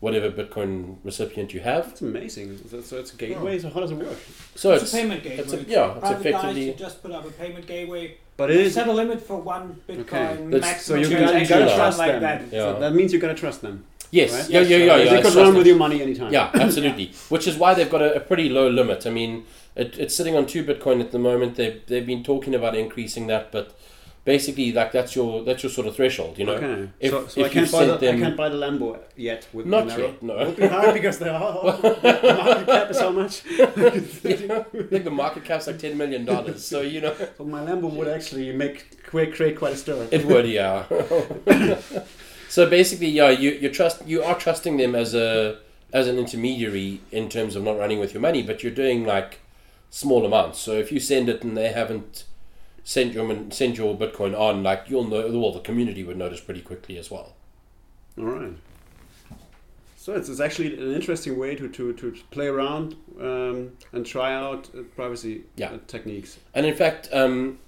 whatever Bitcoin recipient you have. That's amazing. So, so it's a gateway. So how does it work? So it's, it's, a payment gateway. it's a- yeah, it's Private guys effectively- just put up a payment gateway. But it is. set a limit for one Bitcoin That's- maximum So you gotta, you gotta or trust them. like that. Yeah. So that means you gotta trust them. yes, Right? yeah, yeah, yeah, Yes, yeah. they it's could run with your money anytime. Yeah, absolutely. Which is why they've got a, a pretty low limit. I mean, it, it's sitting on two Bitcoin at the moment. They've they've been talking about increasing that, but basically, like that's your that's your sort of threshold. You know, Okay. If- so so if I can't you buy the them- I can't buy the Lambo yet with Not Monero. yet, no. Would be hard because the the market cap is so much. I think the market cap's like ten million dollars. So you know, So my Lambo would actually make create, create quite a stir. it would, yeah. So basically, yeah, you you trust you are trusting them as a as an intermediary in terms of not running with your money, but you're doing like small amounts. So if you send it and they haven't sent your sent your Bitcoin on, like you'll know, well, the community would notice pretty quickly as well. All right. So it's, it's actually an interesting way to, to, to play around um, and try out uh, privacy Yeah. uh, techniques. And in fact, um,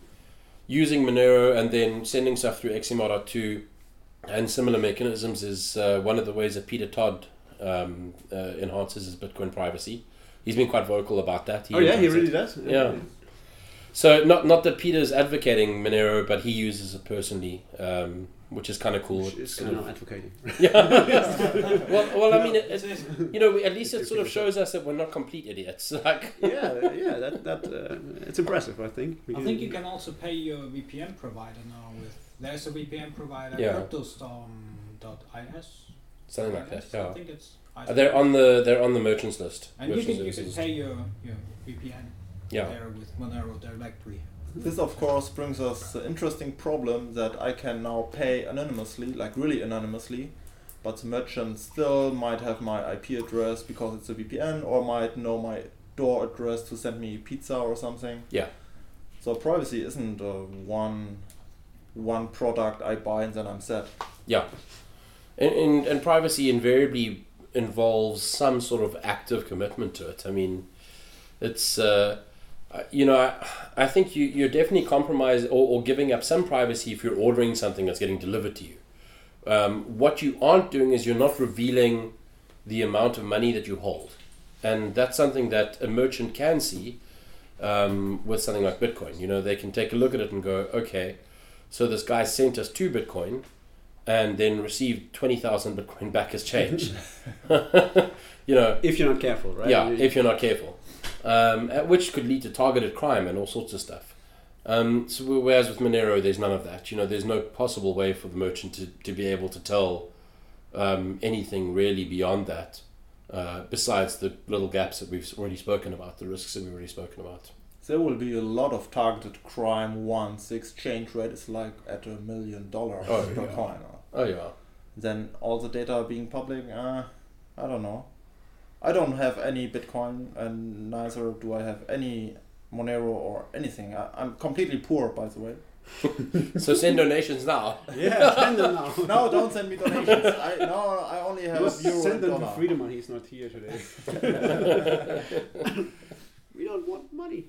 using Monero and then sending stuff through XMR.to and similar mechanisms is uh, one of the ways that Peter Todd um, uh, enhances his Bitcoin privacy. He's been quite vocal about that. oh yeah, he really does. Yeah. So not not that Peter's advocating Monero, but he uses it personally, um, which is kind of cool. Which It's kind of- of advocating. yeah. well, well, I mean, it, it, you know, at least it sort of shows us that we're not complete idiots. Like, yeah, yeah, that that uh, it's impressive. I think. I think you can also pay your VPN provider now with. There's a VPN provider, Yeah. cryptostorm.is. something like that. IS, I Yeah. think it's. They're on the they're on the merchants list. And you can, you can pay your, your VPN Yeah. there with Monero directly. This, of course, brings us the interesting problem that I can now pay anonymously, like really anonymously, but the merchant still might have my IP address because it's a VPN, or might know my door address to send me pizza or something. Yeah. So privacy isn't uh, one one product I buy and then I'm set. Yeah. And, and, and privacy invariably involves some sort of active commitment to it. I mean, it's, uh, uh, you know, I, I think you, you're definitely compromised or, or giving up some privacy if you're ordering something that's getting delivered to you. Um, what you aren't doing is you're not revealing the amount of money that you hold. And that's something that a merchant can see um, with something like Bitcoin. You know, they can take a look at it and go, okay, so this guy sent us two Bitcoin and then received 20,000 Bitcoin back as change. you know, if you're not careful, right? yeah, if you're not careful, um, which could lead to targeted crime and all sorts of stuff. Um, so whereas with Monero, there's none of that. You know, there's no possible way for the merchant to, to be able to tell um, anything really beyond that, uh, besides the little gaps that we've already spoken about, the risks that we've already spoken about. There will be a lot of targeted crime once the exchange rate is like at a million dollars Oh, per yeah. coin. Oh yeah, Then all the data being public, uh, I don't know. I don't have any Bitcoin, and neither do I have any Monero or anything. I, I'm completely poor, by the way. so send donations now. yeah, send them now. No, don't send me donations. I no, I only have Must euro send them to dollar. Freedom when he's not here today. we don't want money.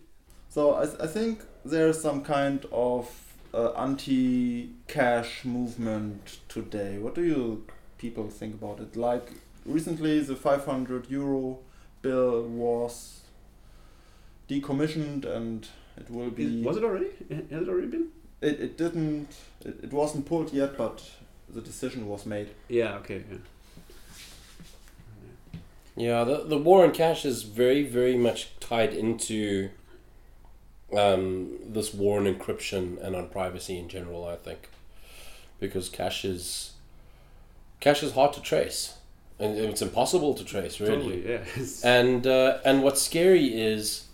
So I, I think there's some kind of uh, anti-cash movement today. What do you people think about it? Like recently, the 500 euro bill was decommissioned, and it will be. Is- was it already? Has it already been? It, it didn't. It, it wasn't pulled yet, but the decision was made. Yeah. Okay. Yeah. Yeah, the, the war on cash is very, very much tied into um, this war on encryption and on privacy in general, I think. Because cash is cash is hard to trace. And it's impossible to trace, really. Totally. Yeah. And uh, and what's scary is,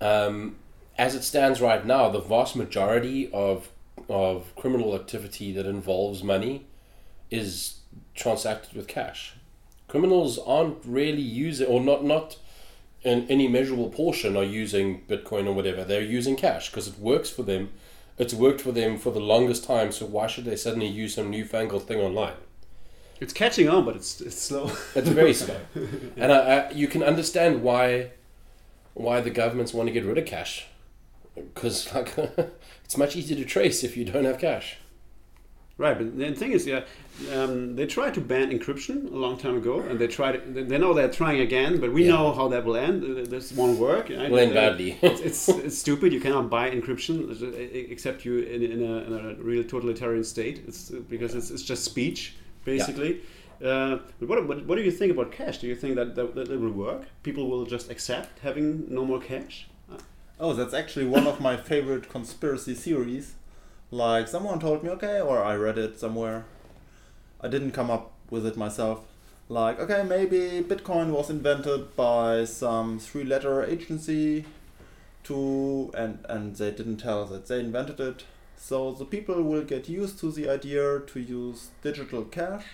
um, as it stands right now, the vast majority of of criminal activity that involves money is transacted with cash. Criminals aren't really using, or not not in any measurable portion, are using Bitcoin or whatever. They're using cash because it works for them. It's worked for them for the longest time. So why should they suddenly use some newfangled thing online? It's catching on, but it's it's slow. It's very slow, and I, I, you can understand why why the governments want to get rid of cash, because like it's much easier to trace if you don't have cash. Right, but the thing is, yeah, um, they tried to ban encryption a long time ago, and they tried. They they know they're trying again, but we Yeah. know how that will end. This won't work. right? Will end Uh, badly. it's, it's it's stupid. You cannot buy encryption uh, except you in, in, a, in a real totalitarian state. It's because it's, it's just speech basically. Uh, but what, what what do you think about cash? Do you think that that, that it will work? People will just accept having no more cash? Oh, that's actually one of my favorite conspiracy theories. Like someone told me, okay, or I read it somewhere. I didn't come up with it myself. Like, okay, maybe Bitcoin was invented by some three-letter agency to and and they didn't tell us that they invented it. So the people will get used to the idea to use digital cash,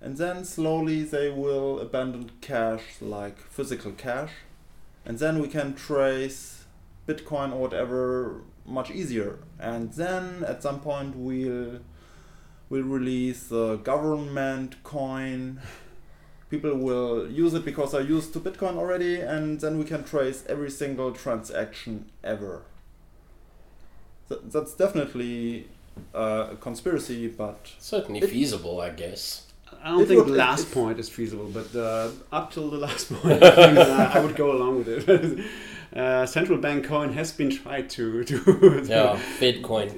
and then slowly they will abandon cash like physical cash, and then we can trace Bitcoin or whatever much easier. And then at some point we'll will release the government coin. People will use it because they're used to Bitcoin already, and then we can trace every single transaction ever. Th- that's definitely uh, a conspiracy, but Certainly It- feasible, I guess. I don't It think would- the last it- point is feasible, but uh, up till the last point, I, uh, I would go along with it. uh, central bank coin has been tried to to, Yeah, Bitcoin.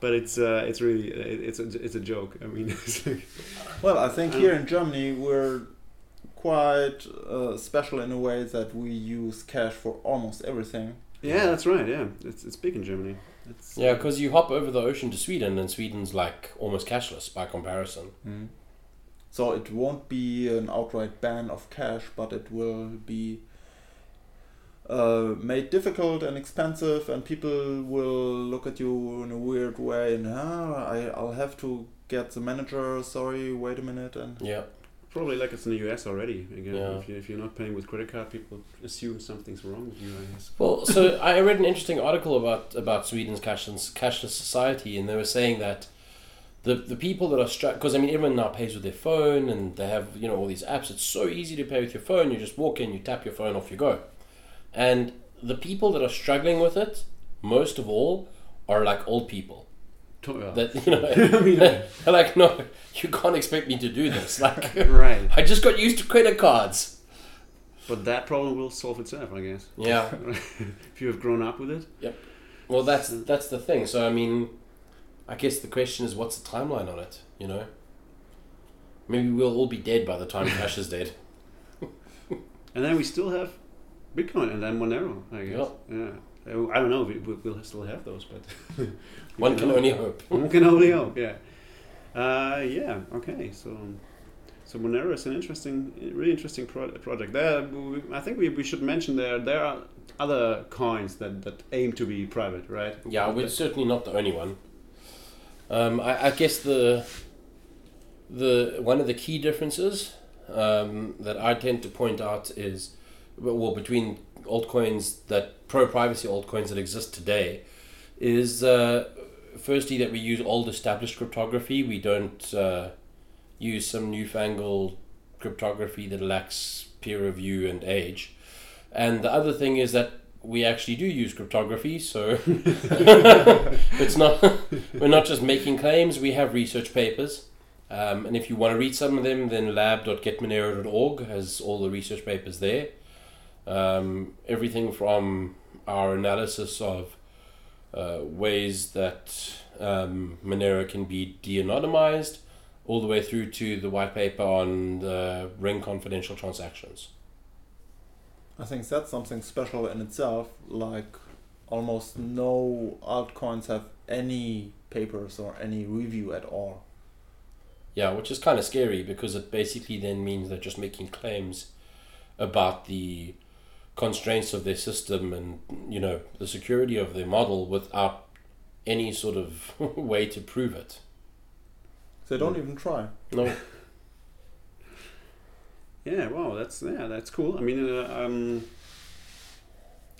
but it's uh, it's really it's a, it's a joke. I mean, it's like, well, I think Um, here in Germany we're quite uh, special in a way that we use cash for almost everything. Yeah, that's right. Yeah, it's it's big in Germany. It's, Yeah, because you hop over the ocean to Sweden, and Sweden's like almost cashless by comparison. So it won't be an outright ban of cash, but it will be uh, made difficult and expensive, and people will look at you in a weird way, and ah, I, I'll have to get the manager. Sorry, wait a minute, and Yeah. Probably like it's in the US already. Again, Yeah. if, you, if you're not paying with credit card, people assume something's wrong with you. I guess. Well, so I read an interesting article about about Sweden's cashless cashless society, and they were saying that the the people that are struck because I mean everyone now pays with their phone, and they have you know all these apps. It's so easy to pay with your phone. You just walk in, you tap your phone, off you go. And the people that are struggling with it, most of all, are like old people. That you know, I mean, they're like, no, you can't expect me to do this. Like, right. I just got used to credit cards. But that problem will solve itself, I guess. Yeah. if you have grown up with it. Yep. Well, that's that's the thing. So I mean, I guess the question is, what's the timeline on it? You know, maybe we'll all be dead by the time Cash is dead. And then we still have Bitcoin and then Monero, I guess. Yeah. Uh, I don't know if we, we'll still have those, but One can hope. only hope. One can only hope. Yeah. Uh, yeah. Okay. So, so Monero is an interesting, really interesting pro- project. There, I think we, we should mention there there are other coins that, that aim to be private, right? Yeah, we're certainly not the only one. Um, I, I guess the the one of the key differences um, that I tend to point out is well between altcoins that pro privacy altcoins that exist today is uh, firstly that we use old established cryptography. We don't uh, use some newfangled cryptography that lacks peer review and age. And the other thing is that we actually do use cryptography, so it's not we're not just making claims. We have research papers, um, and if you want to read some of them, then lab.getmonero.org has all the research papers there. Um, everything from our analysis of uh, ways that um, Monero can be de-anonymized, all the way through to the white paper on the ring confidential transactions. I think that's something special in itself. Like almost no altcoins have any papers or any review at all. Yeah, which is kind of scary because it basically then means they're just making claims about the constraints of their system and you know the security of their model without any sort of way to prove it. They don't even try. No, Yeah, wow, that's yeah, that's cool. I mean, uh, um,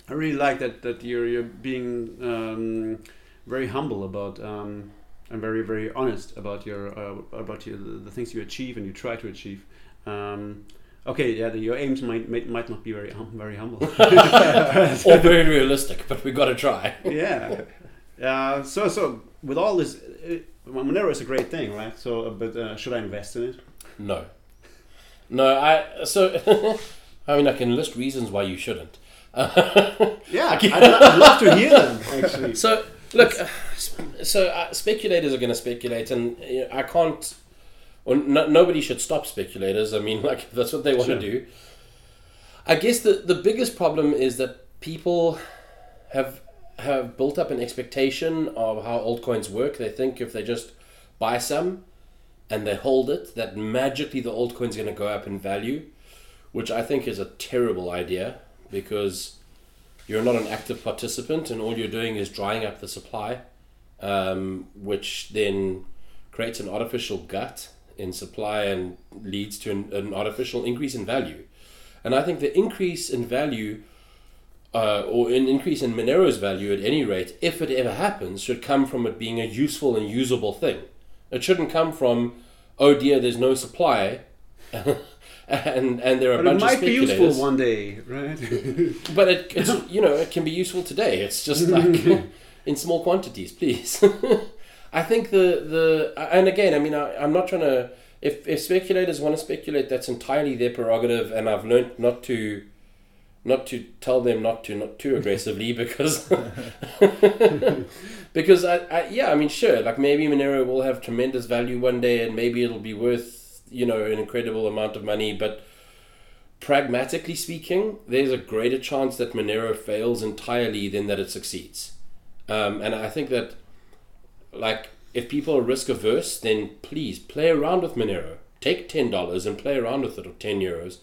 I really like that that you're you're being um, very humble about um, and very very honest about your uh, about your, the, the things you achieve and you try to achieve. Um, okay, yeah, the, your aims might, might might not be very hum- very humble. or very realistic, but we got to try. yeah. Uh, so so with all this, uh, Monero is a great thing, right? So, uh, but uh, should I invest in it? No, no. I so I mean I can list reasons why you shouldn't. Yeah, I'd, I'd love to hear them. Actually, So look, uh, so uh, speculators are going to speculate, and you know, I can't. No, nobody should stop speculators. I mean, like that's what they want Sure. to do. I guess the the biggest problem is that people have have built up an expectation of how altcoins work. They think if they just buy some and they hold it, that magically the altcoin's going to go up in value, which I think is a terrible idea because you're not an active participant, and all you're doing is drying up the supply, um, which then creates an artificial gut in supply and leads to an, an artificial increase in value. And I think the increase in value, uh, or an increase in Monero's value at any rate, if it ever happens, should come from it being a useful and usable thing. It shouldn't come from, oh dear, there's no supply. and and there are a But bunch it might be useful one day, right? But it, it's you know it can be useful today. It's just like in small quantities, please. I think the the and again, I mean, I, I'm not trying to. If if speculators want to speculate, that's entirely their prerogative, and I've learned not to, not to tell them not to not too aggressively because because I, I yeah I mean sure like maybe Monero will have tremendous value one day and maybe it'll be worth you know an incredible amount of money but pragmatically speaking, there's a greater chance that Monero fails entirely than that it succeeds. Um, and I think that, like, if people are risk averse, then please play around with Monero. Take ten dollars and play around with it, or ten euros,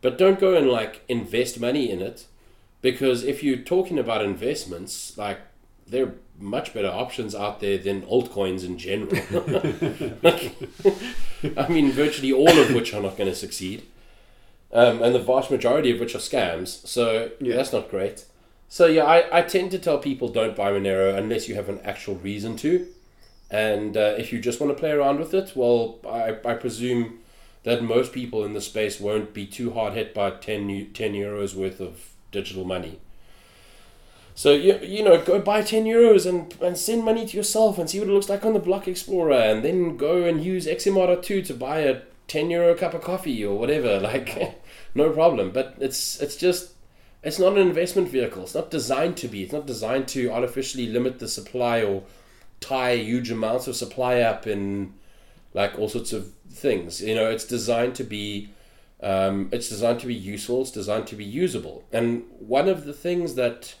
but don't go and like invest money in it, because if you're talking about investments, like there are much better options out there than altcoins in general. like, I mean, virtually all of which are not going to succeed um, and the vast majority of which are scams. So Yeah. that's not great. So yeah, I, I tend to tell people don't buy Monero unless you have an actual reason to. And uh, if you just want to play around with it, well, I, I presume that most people in the space won't be too hard hit by 10, 10 euros worth of digital money. So you, you know, go buy 10 euros and, and send money to yourself and see what it looks like on the Block Explorer and then go and use XMR.to to buy a 10 euro cup of coffee or whatever. Like, no problem. But it's it's just it's not an investment vehicle. It's not designed to be. It's not designed to artificially limit the supply or tie huge amounts of supply up in like all sorts of things. You know, it's designed to be um, it's designed to be useful. It's designed to be usable. And one of the things that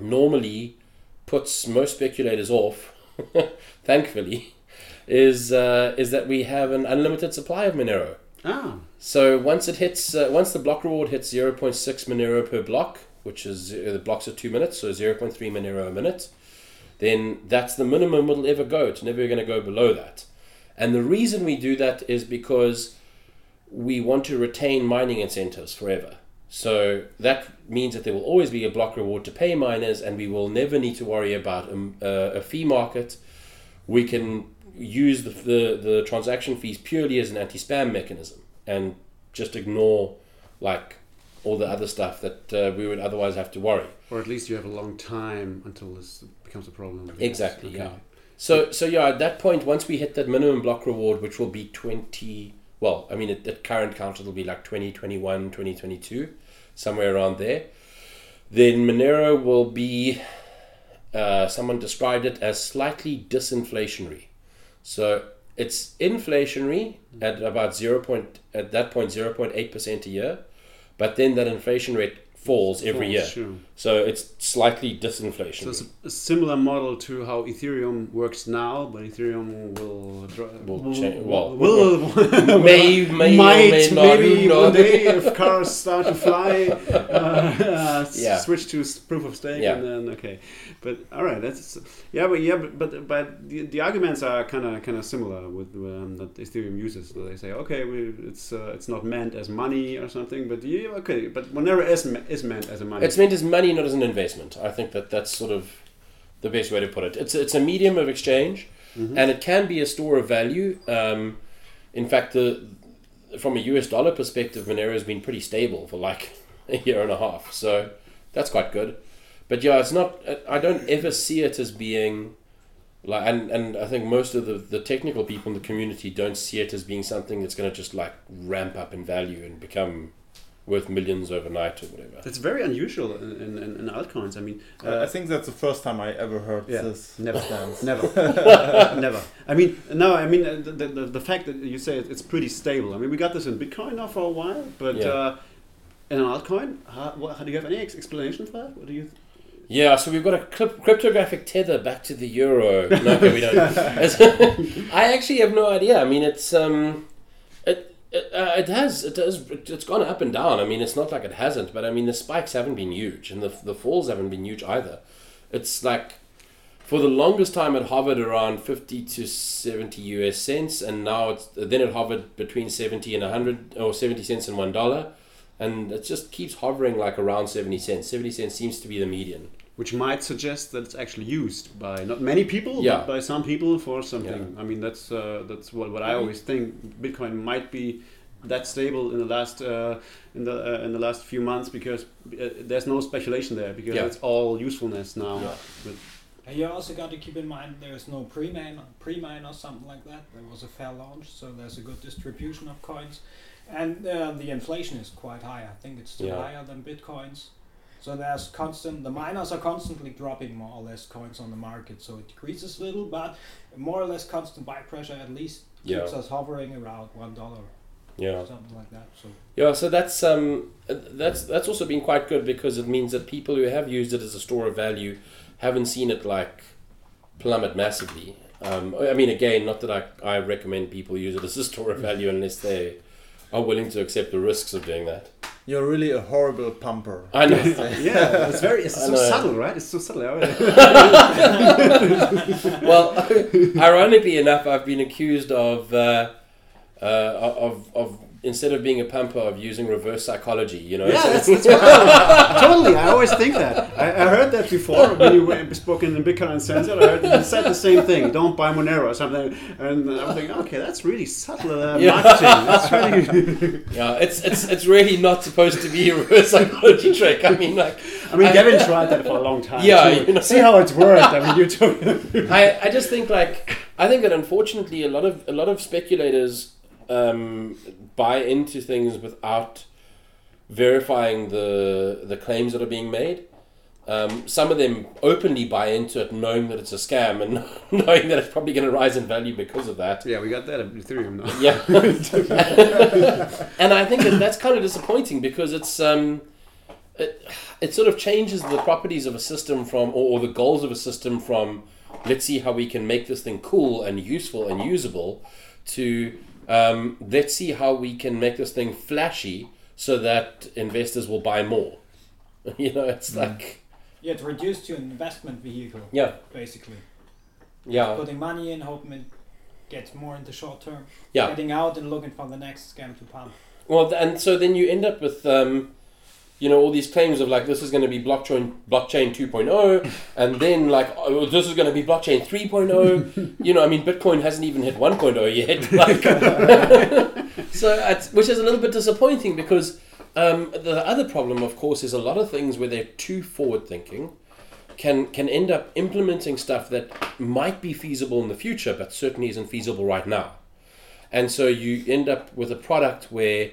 normally puts most speculators off, thankfully, is uh, is that we have an unlimited supply of Monero. ah, So once it hits, uh, once the block reward hits 0.6 Monero per block, which is uh, the blocks are two minutes, so 0.3 Monero a minute, then that's the minimum it'll ever go. It's never going to go below that. And the reason we do that is because we want to retain mining incentives forever. So that means that there will always be a block reward to pay miners, and we will never need to worry about um, uh, a fee market. We can use the, the, the transaction fees purely as an anti spam mechanism and just ignore like all the other stuff that uh, we would otherwise have to worry. or at least you have a long time until this becomes a problem. Exactly, Okay. yeah. So, so yeah, at that point, once we hit that minimum block reward, which will be 20, well, I mean, at, at current count, it'll be like 2021, 2022, somewhere around there, then Monero will be, uh, someone described it as slightly disinflationary. So it's inflationary at about 0. Point, at that point, 0.8% a year, but then that inflation rate falls every Falls, year. sure. So it's slightly disinflationary. So it's a, similar model to how Ethereum works now, but Ethereum will Will cha- well, will, may, may might may not, maybe one day if cars start to fly, uh, Yeah. switch to proof of stake, Yeah. and then okay. But all right, that's yeah, but yeah, but but, but the, the arguments are kind of kind of similar with um, that Ethereum uses. So they say okay, we, it's uh, it's not meant as money or something, but yeah, okay, but whenever is me- is meant as a money. It's meant as money, not as an investment. I think that that's sort of the best way to put it. It's it's a medium of exchange, Mm-hmm. and it can be a store of value. Um, in fact, the from a US dollar perspective, Monero has been pretty stable for like a year and a half, so that's quite good. But yeah, it's not. I don't ever see it as being like, and and I think most of the the technical people in the community don't see it as being something that's going to just like ramp up in value and become worth millions overnight or whatever. That's very unusual in, in, in, in altcoins. I mean, Uh, I think that's the first time I ever heard Yeah, this never. Never, never. I mean, no. I mean, uh, the, the, the fact that you say it's pretty stable. I mean, we got this in Bitcoin now for a while, but Yeah. uh, in an altcoin, how, what, how do you have any ex- explanation for that? What do you? Yeah, so we've got a cryp- cryptographic tether back to the euro. No, okay, we don't. I actually have no idea. I mean, it's um, it It, uh, it has. It has. it- It's gone up and down. I mean, it's not like it hasn't, but I mean, the spikes haven't been huge, and the the falls haven't been huge either. It's like for the longest time it hovered around fifty to seventy US cents, and now it's then it hovered between seventy and hundred or seventy cents and one dollar, and it just keeps hovering like around seventy cents. Seventy cents seems to be the median. Which might suggest that it's actually used by not many people, Yeah. but by some people for something. I mean, that's uh, that's what, what I always think. Bitcoin might be that stable in the last uh, in the uh, in the last few months because uh, there's no speculation there because Yeah. it's all usefulness now. Yeah. But you also got to keep in mind there's no pre-mine, pre-mine or something like that. There was a fair launch, so there's a good distribution of coins, and uh, the inflation is quite high. I think it's still Yeah. higher than bitcoins. So there's constant. The miners are constantly dropping more or less coins on the market, so it decreases a little, but more or less constant buy pressure at least keeps Yeah. us hovering around one dollar, Yeah. something like that. So Yeah, so that's um, that's that's also been quite good because it means that people who have used it as a store of value haven't seen it like plummet massively. Um, I mean, again, not that I, I recommend people use it as a store of value unless they are willing to accept the risks of doing that. You're really a horrible pumper. I know. yeah, it's very it's so know. subtle, right? It's so subtle. well, ironically enough, I've been accused of uh, uh, of of instead of being a pumper of using reverse psychology. You know, Yeah, So- that's, I, totally. I always think that. I, I heard that before when you were spoken in Bitcoin Uncensored. I heard you said the same thing. Don't buy Monero or something. And I'm thinking, okay, that's really subtle uh, Yeah. marketing. That's really. yeah, it's it's it's really not supposed to be a reverse psychology trick. I mean, like. I mean, I- Gavin tried that for a long time. Yeah, you know. See how it's worked. I mean, you took. I, I just think like I think that unfortunately a lot of a lot of speculators um, buy into things without verifying the the claims that are being made. Um, some of them openly buy into it, knowing that it's a scam and knowing that it's probably going to rise in value because of that. yeah, we got that at Ethereum now. Yeah, and I think that that's kind of disappointing because it's um, it, it sort of changes the properties of a system from or, or the goals of a system from let's see how we can make this thing cool and useful and usable to um, let's see how we can make this thing flashy so that investors will buy more. You know, it's like yeah, it's reduced to an investment vehicle yeah, basically. yeah, Putting money in, hoping it gets more in the short term. yeah. Getting out and looking for the next scam to pump. Well, and so then you end up with, um, you know, all these claims of like this is going to be blockchain blockchain 2.0, and then like oh, this is going to be blockchain 3.0. you know, I mean, Bitcoin hasn't even hit 1.0 yet. Like, so, which is a little bit disappointing because um, the other problem, of course, is a lot of things where they're too forward thinking. Can, can end up implementing stuff that might be feasible in the future, but certainly isn't feasible right now. And so you end up with a product where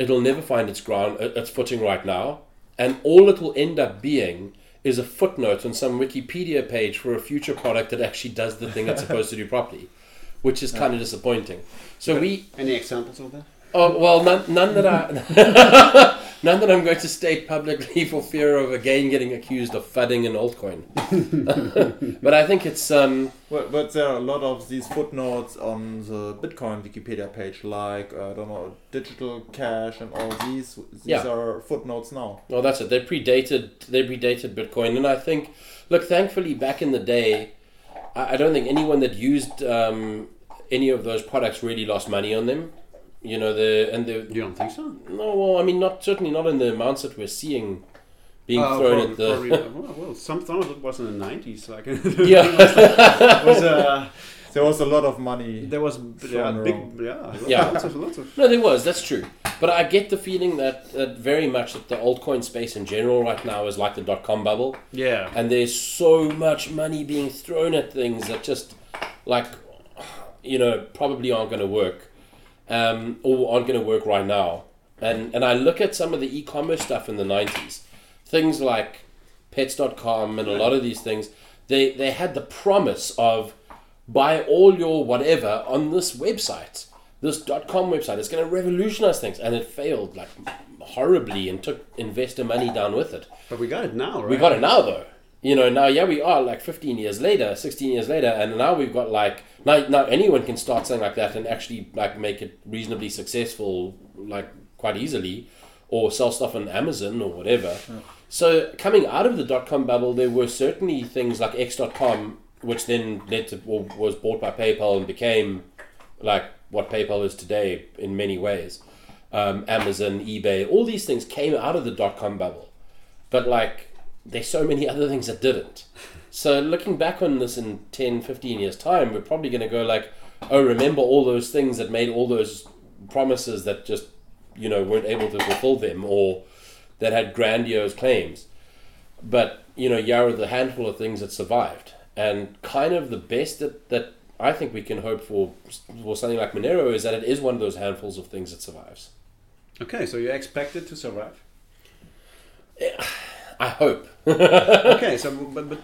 it'll never find its ground, uh, its footing right now, and all it will end up being is a footnote on some Wikipedia page for a future product that actually does the thing it's supposed to do properly, which is kind of disappointing. So we, Any examples of that? Oh well, none, none that I, none that I'm going to state publicly for fear of again getting accused of fudding an altcoin. but I think it's um, But, but there are a lot of these footnotes on the Bitcoin Wikipedia page, like uh, I don't know, digital cash and all these. These Yeah. are footnotes now. Well, that's it. They predated they predated Bitcoin, and I think, look, thankfully, back in the day, I, I don't think anyone that used um, any of those products really lost money on them. You know the and the You don't think so? no, well, I mean, not certainly not in the amounts that we're seeing being Uh, thrown probably- at the. probably- well, well, some, some of it was in the 90s. Like, yeah, it was, uh, There was a lot of money. there was yeah, big, yeah, Yeah. lots of, lots of no, there was. That's true. But I get the feeling that, that very much that the altcoin space in general right now is like the dot com bubble. yeah. and there's so much money being thrown at things that just like you know probably aren't going to work um, or aren't going to work right now. And and i look at some of the e-commerce stuff in the 90s things like pets.com and a lot of these things they they had the promise of buy all your whatever on this website this .com website. It's going to revolutionize things. And it failed like horribly and took investor money down with it. But we got it now, right? we got it now though you know, now yeah, we are like 15 years later, 16 years later, and now we've got like now now anyone can start something like that and actually like make it reasonably successful, like quite easily, or sell stuff on Amazon or whatever. So coming out of the dot com bubble, there were certainly things like X.com, which then led to or was bought by PayPal and became like what PayPal is today in many ways. Um, Amazon, eBay, all these things came out of the dot com bubble, but like there's so many other things that didn't. So looking back on this in 10, 15 years time, we're probably going to go like, oh, remember all those things that made all those promises that just you know weren't able to fulfill them or that had grandiose claims. But you know, yeah, are the handful of things that survived, and kind of the best that that I think we can hope for for something like Monero is that it is one of those handfuls of things that survives. Okay, so you expect it to survive. Eh, I hope. okay, so but but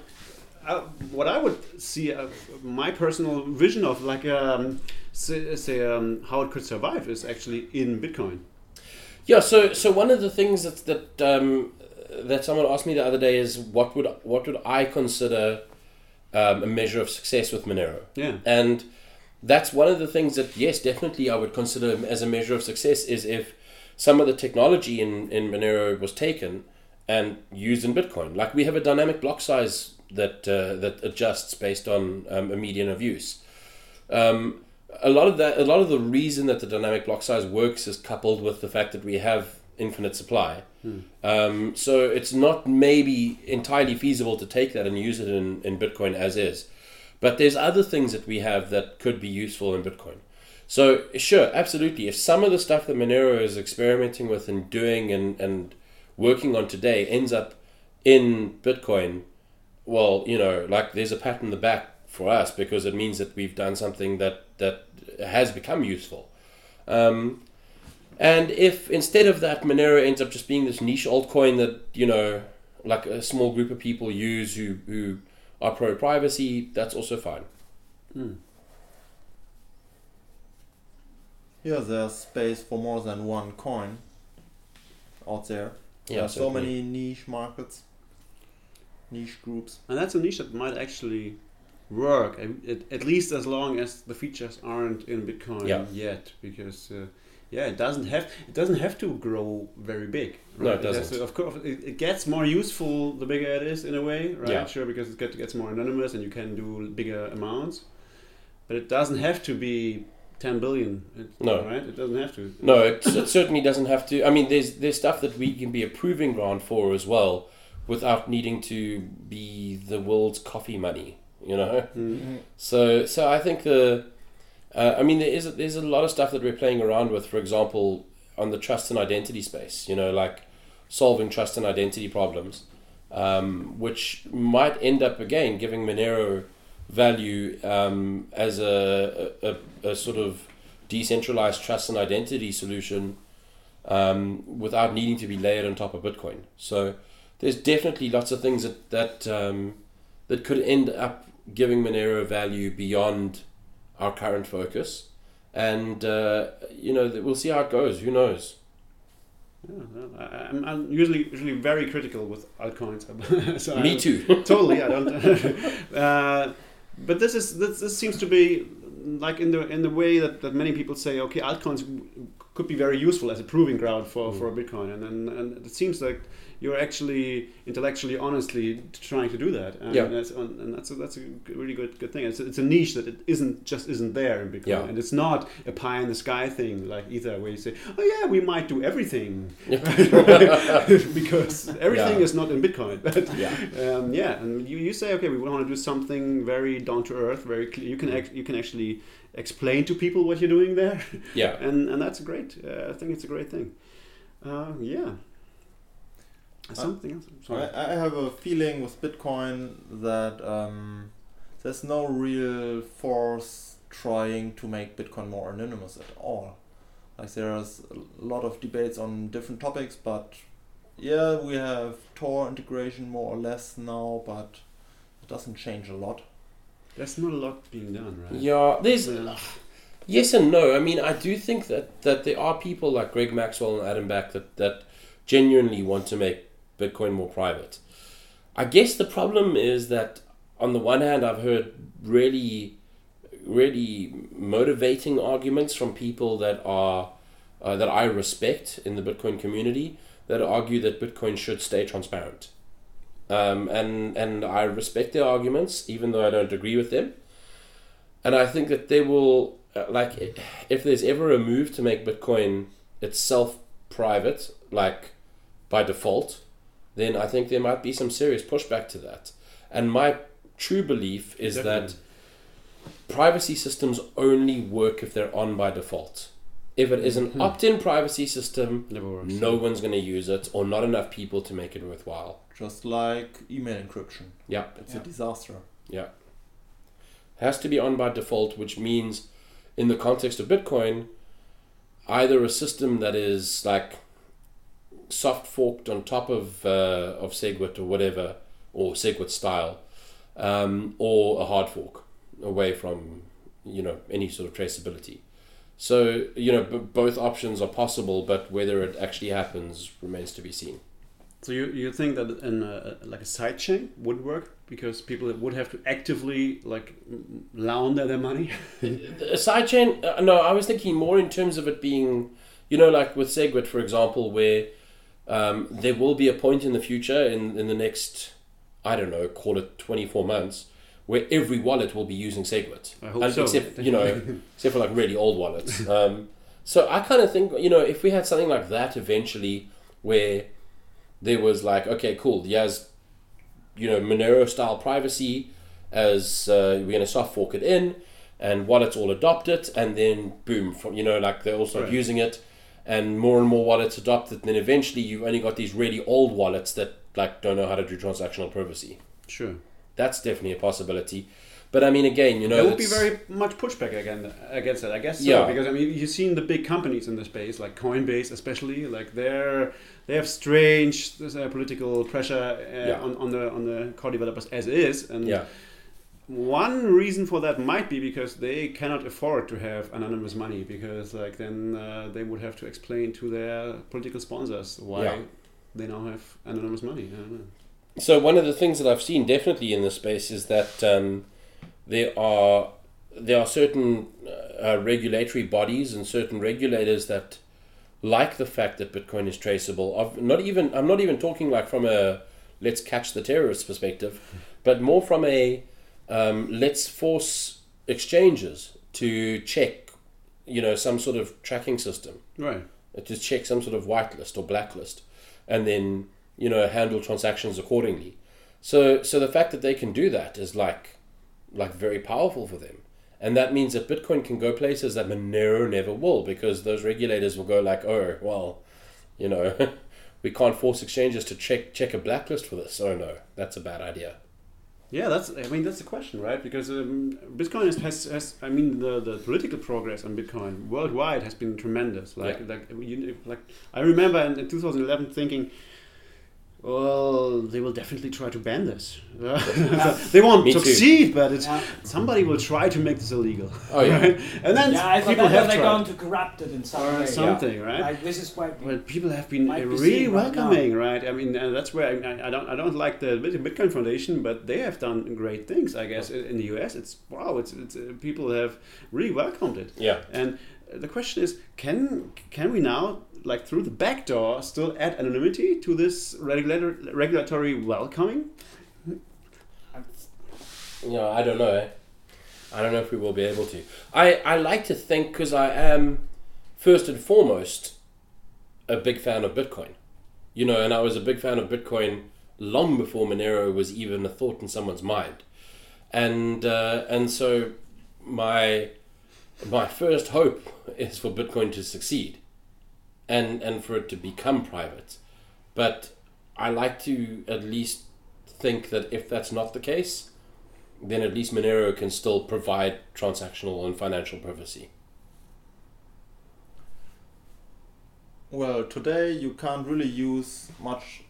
uh, what I would see, uh, my personal vision of like um, say, say um, how it could survive is actually in Bitcoin. Yeah, so so one of the things that that um, that someone asked me the other day is what would what would I consider um, a measure of success with Monero? Yeah. And that's one of the things that yes, definitely I would consider as a measure of success is if some of the technology in in Monero was taken and used in Bitcoin. Like we have a dynamic block size that uh, that adjusts based on um, a median of use. Um, a lot of that, a lot of the reason that the dynamic block size works is coupled with the fact that we have infinite supply. Um, so it's not maybe entirely feasible to take that and use it in, in Bitcoin as is. But there's other things that we have that could be useful in Bitcoin. So sure, absolutely. If some of the stuff that Monero is experimenting with and doing and, and working on today ends up in Bitcoin, well, you know, like there's a pat in the back for us because it means that we've done something that that has become useful. Um, and if instead of that, Monero ends up just being this niche altcoin that you know, like a small group of people use who who are pro privacy, that's also fine. Yeah, there's space for more than one coin out there. Yeah, there are so many niche markets, niche groups. And that's a niche that might actually work, at, at- at least as long as the features aren't in Bitcoin Yeah. yet, because uh, yeah, it doesn't have it doesn't have to grow very big. No, it doesn't. to- of course, it, it gets more useful the bigger it is in a way, right? Yeah. Sure, because it gets more anonymous and you can do bigger amounts, but it doesn't have to be. 10 billion it, No. right it doesn't have to No, it, it certainly doesn't have to. I mean, there's there's stuff that we can be a proving ground for as well, without needing to be the world's coffee money. You know. Mm. So so I think the, uh, I mean there is a, there's a lot of stuff that we're playing around with. For example, on the trust and identity space, you know, like solving trust and identity problems, um, which might end up again giving Monero value um, as a, a, a, sort of decentralized trust and identity solution um, without needing to be layered on top of Bitcoin. So there's definitely lots of things that that um, that could end up giving Monero value beyond our current focus, and uh, you know we'll see how it goes. Who knows? Yeah, I'm, I'm usually usually very critical with altcoins. so Me too. totally. I don't. uh, but this is this, this seems to be like in the in the way that, that many people say, okay, altcoins could be very useful as a proving ground for, for mm. Bitcoin, and, and and it seems like you're actually intellectually honestly trying to do that. And Yeah. that's and that's a, that's a really good good thing. It's a, it's a niche that it isn't just isn't there in Bitcoin, Yeah. and it's not a pie in the sky thing like Ether, where you say, oh yeah, we might do everything because everything Yeah. is not in Bitcoin. But Yeah. um, yeah, and you, you say okay, we want to do something very down to earth, very clear. You can act, you can actually explain to people what you're doing there, Yeah. and and that's great. Uh, I think it's a great thing. Uh, yeah. Something else. I'm sorry. I, I have a feeling with Bitcoin that um, there's no real force trying to make Bitcoin more anonymous at all. Like there's a lot of debates on different topics, but yeah, we have Tor integration more or less now, but it doesn't change a lot. There's not a lot being done, right? Yeah, there's Yeah. yes and no. I mean, I do think that that there are people like Greg Maxwell and Adam Back that that genuinely want to make Bitcoin more private. I guess the problem is that on the one hand, I've heard really, really motivating arguments from people that are uh, that I respect in the Bitcoin community that argue that Bitcoin should stay transparent. Um, and and I respect their arguments, even though I don't agree with them. And I think that they will uh, like if there's ever a move to make Bitcoin itself private, like by default, then I think there might be some serious pushback to that. And my true belief is Definitely. that privacy systems only work if they're on by default. If it is an Hmm. opt-in privacy system, Never works. no one's going to use it, or not enough people to make it worthwhile. Just like email encryption. Yeah, It's Yeah. a disaster. yeah. Has to be on by default, which means, in the context of Bitcoin, either a system that is like soft forked on top of uh, of Segwit or whatever, or Segwit style, um, or a hard fork away from you know any sort of traceability. So you know b- both options are possible, but whether it actually happens remains to be seen. So you, you think that an, uh, like a sidechain would work because people would have to actively like launder their money? A sidechain? Uh, no, I was thinking more in terms of it being, you know, like with Segwit, for example, where um, there will be a point in the future, in, in the next, I don't know, call it 24 months, where every wallet will be using Segwit. I hope And so. Except, you know, except for like really old wallets. Um, so I kind of think, you know, if we had something like that eventually, where there was like, okay, cool, he has, you know, Monero style privacy, as uh, we're going to soft fork it in, and wallets all adopt it, and then boom, from you know, like they all start Right. using it, and more and more wallets adopt it, and then eventually you've only got these really old wallets that like don't know how to do transactional privacy. Sure. That's definitely a possibility. But I mean, again, you know, there would be very much pushback again against that. I guess so, Yeah. because I mean you've seen the big companies in the space, like Coinbase especially, like they're they have strange uh, political pressure uh, Yeah. on, on the on the core developers as is, and yeah. One reason for that might be because they cannot afford to have anonymous money because like then uh, they would have to explain to their political sponsors why Yeah. they now have anonymous money. I don't know. So one of the things that I've seen definitely in this space is that um, there are there are certain uh, regulatory bodies and certain regulators that like the fact that Bitcoin is traceable. Of not even I'm not even talking like from a let's catch the terrorists perspective, but more from a um, let's force exchanges to check, you know, some sort of tracking system Right. to check some sort of whitelist or blacklist, and then you know handle transactions accordingly. So so the fact that they can do that is like like very powerful for them, and that means that Bitcoin can go places that Monero never will because those regulators will go like, oh well, you know. We can't force exchanges to check check a blacklist for this. Oh no, that's a bad idea. Yeah, that's. I mean, that's the question, right? Because um, Bitcoin has, has, has. I mean, the, the political progress on Bitcoin worldwide has been tremendous. Like, Yeah. like, you, like, I remember in, in 2011 thinking, well, they will definitely try to ban this. they won't Me too. succeed, but it's, Yeah. somebody will try to make this illegal. Oh, yeah. right? And then Yeah, I thought people have they're tried. going to corrupt it in some or way. something, right? Like this is quite. Well, people have been Might be really seen right welcoming, right? I mean, uh, that's where I, I don't I don't like the Bitcoin Foundation, but they have done great things. I guess in in the US, it's wow, it's, it's uh, people have really welcomed it. Yeah. And uh, the question is, can can we now, like through the back door, still add anonymity to this regulator, regulatory welcoming? you know, I don't know. eh? I don't know if we will be able to. I, I like to think because I am first and foremost a big fan of Bitcoin. You know, and I was a big fan of Bitcoin long before Monero was even a thought in someone's mind. And uh, and so my my first hope is for Bitcoin to succeed and and for it to become private. But I like to at least think that if that's not the case, then at least Monero can still provide transactional and financial privacy. Well, today you can't really use much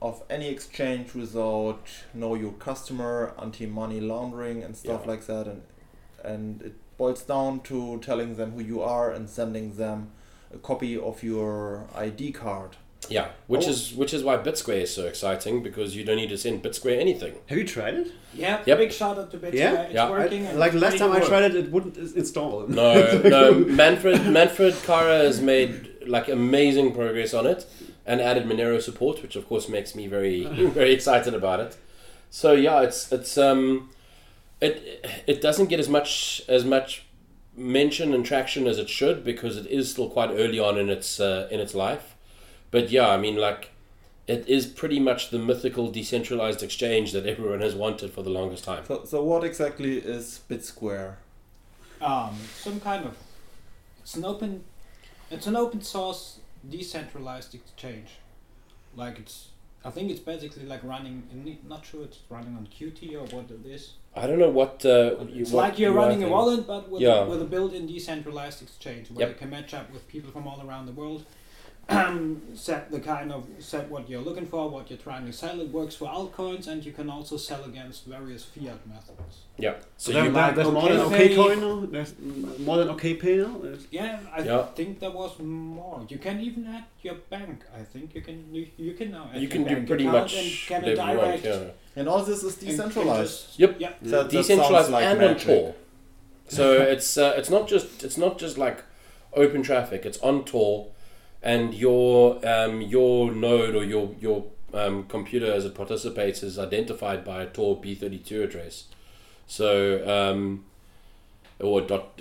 of any exchange without know your customer, anti-money laundering and stuff Yeah. like that, and and it boils down to telling them who you are and sending them a copy of your ID card. Yeah, which Oh. is which is why BitSquare is so exciting because you don't need to send BitSquare anything. Have you tried it? Yeah, Yep. big shout out to Bitsquare. Yeah? It's Yeah. working. and like it's last time I tried it, it wouldn't install. No, no, Manfred Manfred Karrer has made like amazing progress on it and added Monero support, which of course makes me very very excited about it. So yeah, it's it's um it it doesn't get as much as much mention and traction as it should because it is still quite early on in its uh, in its life. But yeah, I mean like it is pretty much the mythical decentralized exchange that everyone has wanted for the longest time. So, so what exactly is BitSquare? Um, some kind of. It's an open. It's an open source decentralized exchange. Like it's. I think it's basically like running. in- Not sure it's running on Qt or what it is. I don't know what uh, you- It's what like you're running a wallet, but with, Yeah. a, with a built-in decentralized exchange where Yep. you can match up with people from all around the world. Um, set the kind of set what you're looking for, what you're trying to sell. It works for altcoins, and you can also sell against various fiat methods. Yeah. So So you there, there's more than Okay OK coin now. There's more than OK Pay now. There's- Yeah, I Yeah. think there was more. You can even add your bank. I think you can. You, you can now. Add you your can do pretty much and get a whatever you want, direct. yeah. And all this is decentralized. just- Yep. Yeah. So that decentralized like and magic. on Tor. So it's uh, it's not just it's not just like open traffic. It's on Tor, and your um, your node or your your um, computer as it participates is identified by a Tor B32 address. So um, or dot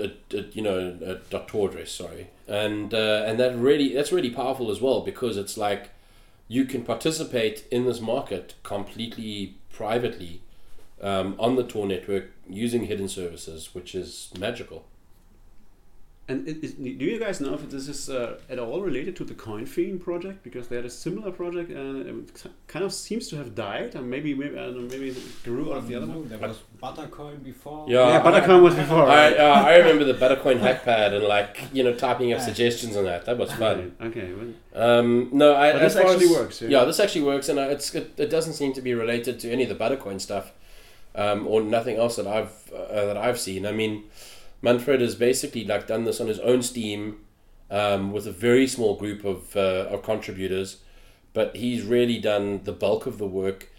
you know a dot Tor address. Sorry, and uh, and that really that's really powerful as well because it's like you can participate in this market completely privately um, on the Tor network using hidden services, which is magical. And it, is, do you guys know if this is uh, at all related to the coin Coinffeine project? Because they had a similar project and it kind of seems to have died, and maybe maybe I don't know, maybe it grew out of the other one. There was Buttercoin before. Yeah, Yeah, Buttercoin was before. I uh, I remember the Buttercoin hackpad and like you know typing up suggestions on that. That was fun. Okay, well, Um, no, I, But this actually as- works, yeah? Yeah, this actually works, and uh, it's it, it doesn't seem to be related to any of the Buttercoin stuff, um, or nothing else that I've uh, that I've seen. I mean, Manfred has basically like done this on his own Steam, um, with a very small group of uh, of contributors, but he's really done the bulk of the work,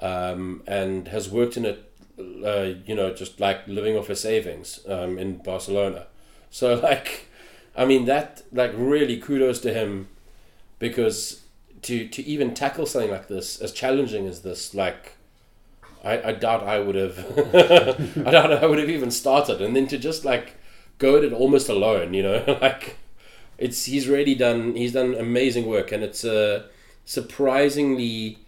um, and has worked in it, uh, you know, just like living off his savings um, in Barcelona. So like, I mean that like really kudos to him, because to to even tackle something like this, as challenging as this, like I, I doubt I would have I doubt I would have even started. And then to just like go at it almost alone, you know, like it's he's really done he's done amazing work. And it's a surprisingly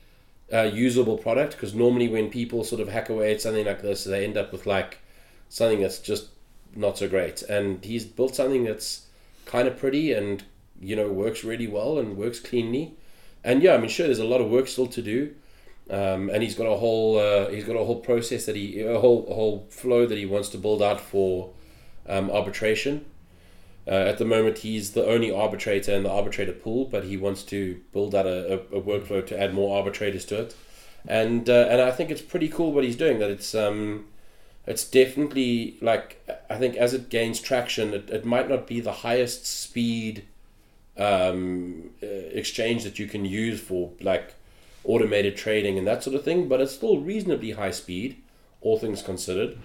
uh, usable product because normally when people sort of hack away at something like this they end up with like something that's just not so great. And he's built something that's kind of pretty and you know works really well and works cleanly. And yeah i mean sure there's a lot of work still to do um, and he's got a whole uh, he's got a whole process that he a whole a whole flow that he wants to build out for um, arbitration. Uh, at the moment he's the only arbitrator in the arbitrator pool but he wants to build out a, a, a workflow to add more arbitrators to it. And uh, and I think it's pretty cool what he's doing that it's um it's definitely like I think as it gains traction it, it might not be the highest speed um, uh, exchange that you can use for like automated trading and that sort of thing, but it's still reasonably high speed, all things considered.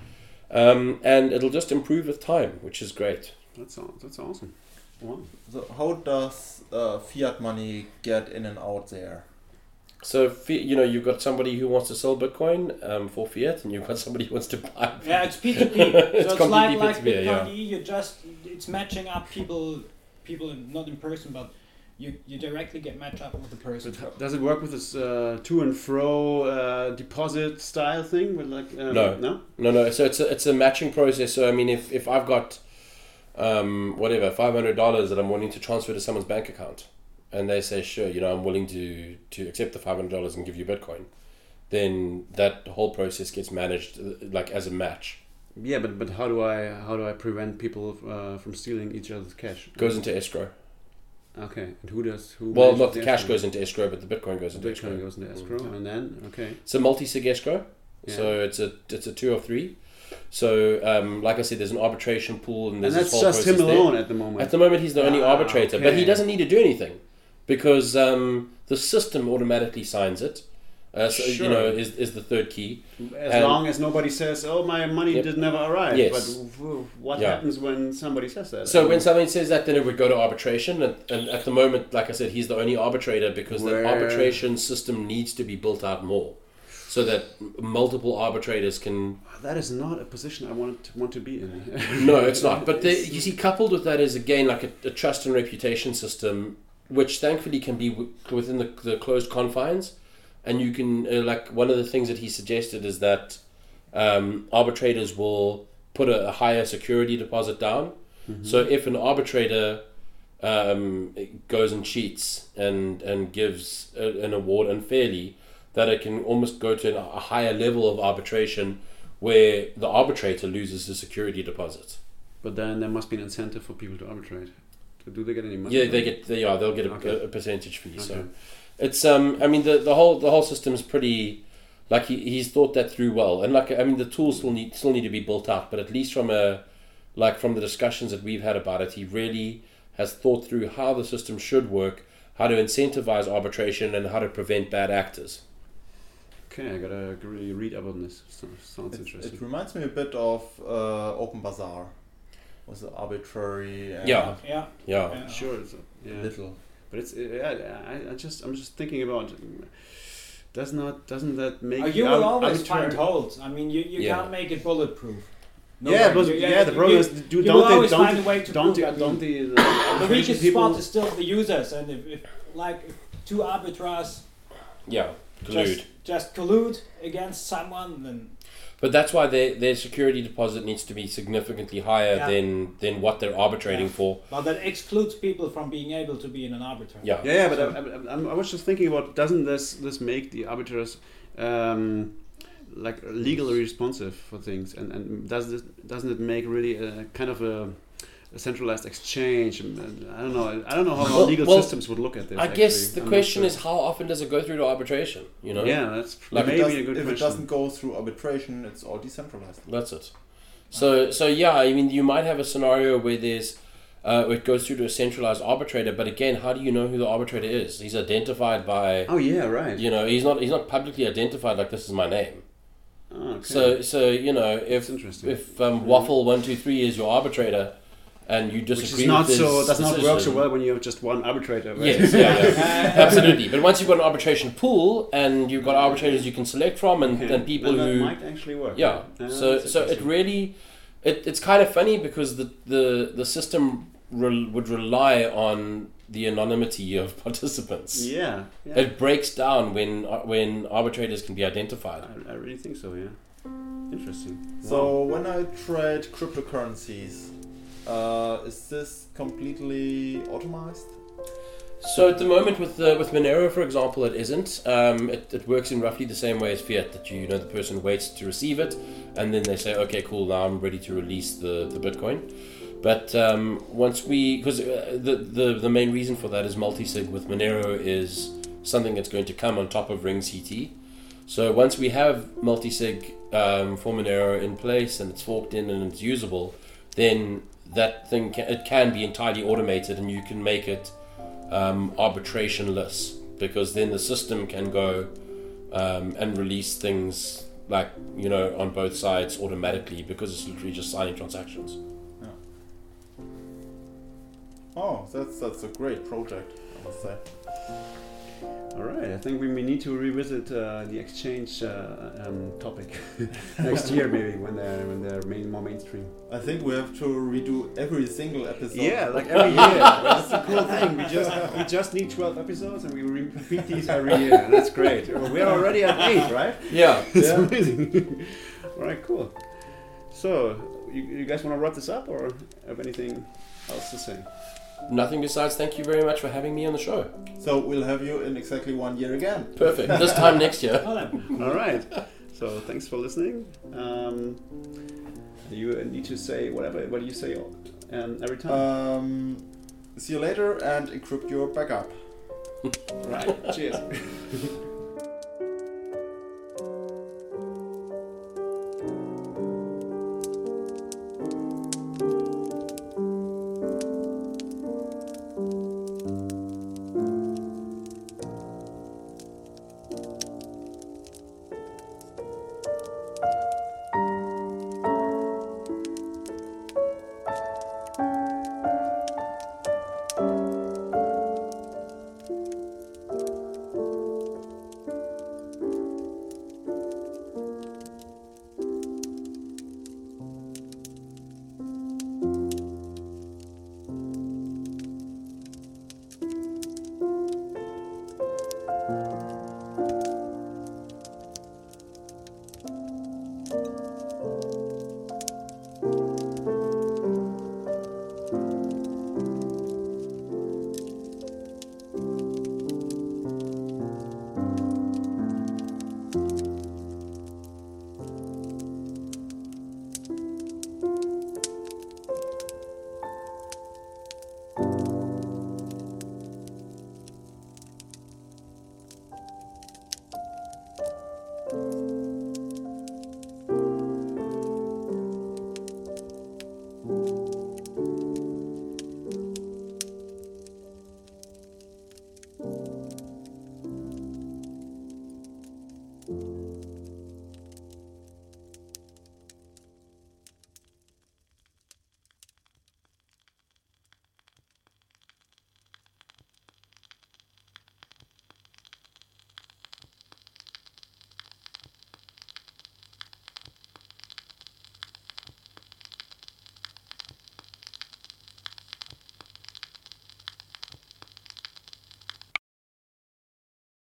Um, and it'll just improve with time, which is great. That's that's awesome. Wow. So how does uh, fiat money get in and out there? So, you know, you've got somebody who wants to sell Bitcoin um, for fiat, and you've got somebody who wants to buy. Yeah, it's P two P. So It's it's like completely like P2P, Bitcoin yeah. E, You just it's matching up people, people in, not in person, but you you directly get matched up with the person. But does it work with this uh, to and fro uh, deposit style thing? With like um, No. no. No, no. So it's a, it's a matching process. So I mean, if, if I've got um, whatever five hundred dollars that I'm wanting to transfer to someone's bank account, and they say, sure, you know, I'm willing to to accept the five hundred dollars and give you Bitcoin, then that whole process gets managed uh, like as a match. Yeah, but but how do I how do I prevent people uh, from stealing each other's cash? Goes into escrow. Okay, and who does who? Well, not the cash escrow? goes into escrow, but the Bitcoin goes into Bitcoin escrow. goes into escrow, Yeah. and then okay. It's a multi-sig escrow, Yeah. so it's a it's a two or three. So, um, like I said, there's an arbitration pool, and And that's just him process there. alone at the moment. At the moment, he's the only Ah, arbitrator, but he doesn't need to do anything because um, the system automatically signs it. Uh, so, Sure. You know, is, is the third key. As And- long as nobody says, "Oh, my money Yep. did never arrive." Yes. But what Yeah. happens when somebody says that? So when somebody says that, then it would go to arbitration, and, and at the moment, like I said, he's the only arbitrator because the arbitration system needs to be built out more, so that multiple arbitrators can. that is not a position I want to want to be in. No, it's not. But the, you see, coupled with that is again like a, a trust and reputation system, which thankfully can be w- within the, the closed confines, and you can uh, like one of the things that he suggested is that um, arbitrators will put a, a higher security deposit down. So if an arbitrator um, goes and cheats and and gives a, an award unfairly, that it can almost go to a higher level of arbitration where the arbitrator loses the security deposit. But then there must be an incentive for people to arbitrate. Do they get any money? Yeah, they get they are they'll get a, Okay. a percentage fee. So Okay. It's um I mean the the whole the whole system is pretty like he, he's thought that through well and like I mean the tools still need still need to be built out but at least from a like from the discussions that we've had about it he really has thought through how the system should work how to incentivize arbitration and how to prevent bad actors Okay, I gotta really read up on this. Sounds It, interesting. it reminds me a bit of uh, Open Bazaar. Was the arbitrary and Yeah. Yeah. yeah yeah. Sure, it's, yeah. little. But it's yeah, I, I just I'm just thinking about does not doesn't that make Uh, you will ar- always arbitrary- find holes. I mean, you, you Yeah. can't make it bulletproof. yeah, but you- yeah, the problem you- is do you don't will they always don't find a way to don't prove the, don't the, the the weakest people spot is still the users, and if, if like if two arbiters yeah collude just, just collude against someone, then but that's why their their security deposit needs to be significantly higher Yeah. than than what they're arbitrating Yeah. for well, that excludes people from being able to be in an arbiter. yeah Yeah, yeah, but I, I, I, I was just thinking about doesn't this this make the arbiters um, like legally responsive for things, and, and does this doesn't it make really a kind of a, a centralized exchange? And, and I don't know. I don't know how Well- legal well, systems would look at this. I guess actually. the I'm question sure. is how often does it go through to arbitration you know Yeah, that's Like, if it, maybe doesn't, a good if it doesn't go through arbitration, it's all decentralized. That's it. So so yeah, I mean you might have a scenario where there's uh, it goes through to a centralized arbitrator, but again, how do you know who the arbitrator is? He's identified by oh yeah, right. you know he's not he's not publicly identified like this is my name. Oh, okay. So so you know if interesting. if um, waffle one two three is your arbitrator, and you disagree. Which disagree is not with his so does not work so well when you have just one arbitrator. Right? Yes, yeah, yeah. absolutely. But once you've got an arbitration pool and you've got arbitrators you can select from, and, Okay. and people Then that who might actually work. Yeah. right? so so it really, it, it's kind of funny because the the the system rel would rely on the anonymity of participants. Yeah, yeah. It breaks down when uh, when arbitrators can be identified. I, I really think so. Yeah. Interesting. So when I trade cryptocurrencies, uh, is this completely automized? So at the moment with the, with Monero, for example, it isn't. Um, it, it works in roughly the same way as fiat. That you know the person waits to receive it, and then they say, okay, cool, now I'm ready to release the the Bitcoin. But um, once we, because uh, the, the the main reason for that is multi-sig with Monero is something that's going to come on top of Ring CT. So once we have multi-sig um, for Monero in place and it's forked in and it's usable, then that thing can, it can be entirely automated, and you can make it um, arbitrationless because then the system can go um, and release things like you know on both sides automatically because it's literally just signing transactions. Oh, that's that's a great project, I must say. All right, I think we may need to revisit uh, the exchange uh, um, topic next year, maybe when they're when they're main, more mainstream. I think we have to redo every single episode. Yeah, like every year. That's the cool thing. We just we just need twelve episodes, and we repeat these every year. That's great. We're already at eight, right? Yeah. It's Yeah. amazing. All right, cool. So, you, you guys want to wrap this up, or have anything else to say? Nothing besides thank you very much for having me on the show. So we'll have you in exactly one year again. Perfect. this time next year. That would be cool. All right. So thanks for listening. Um, you need to say whatever. What do you say um, every time? Um, see you later and encrypt your backup. right. Cheers.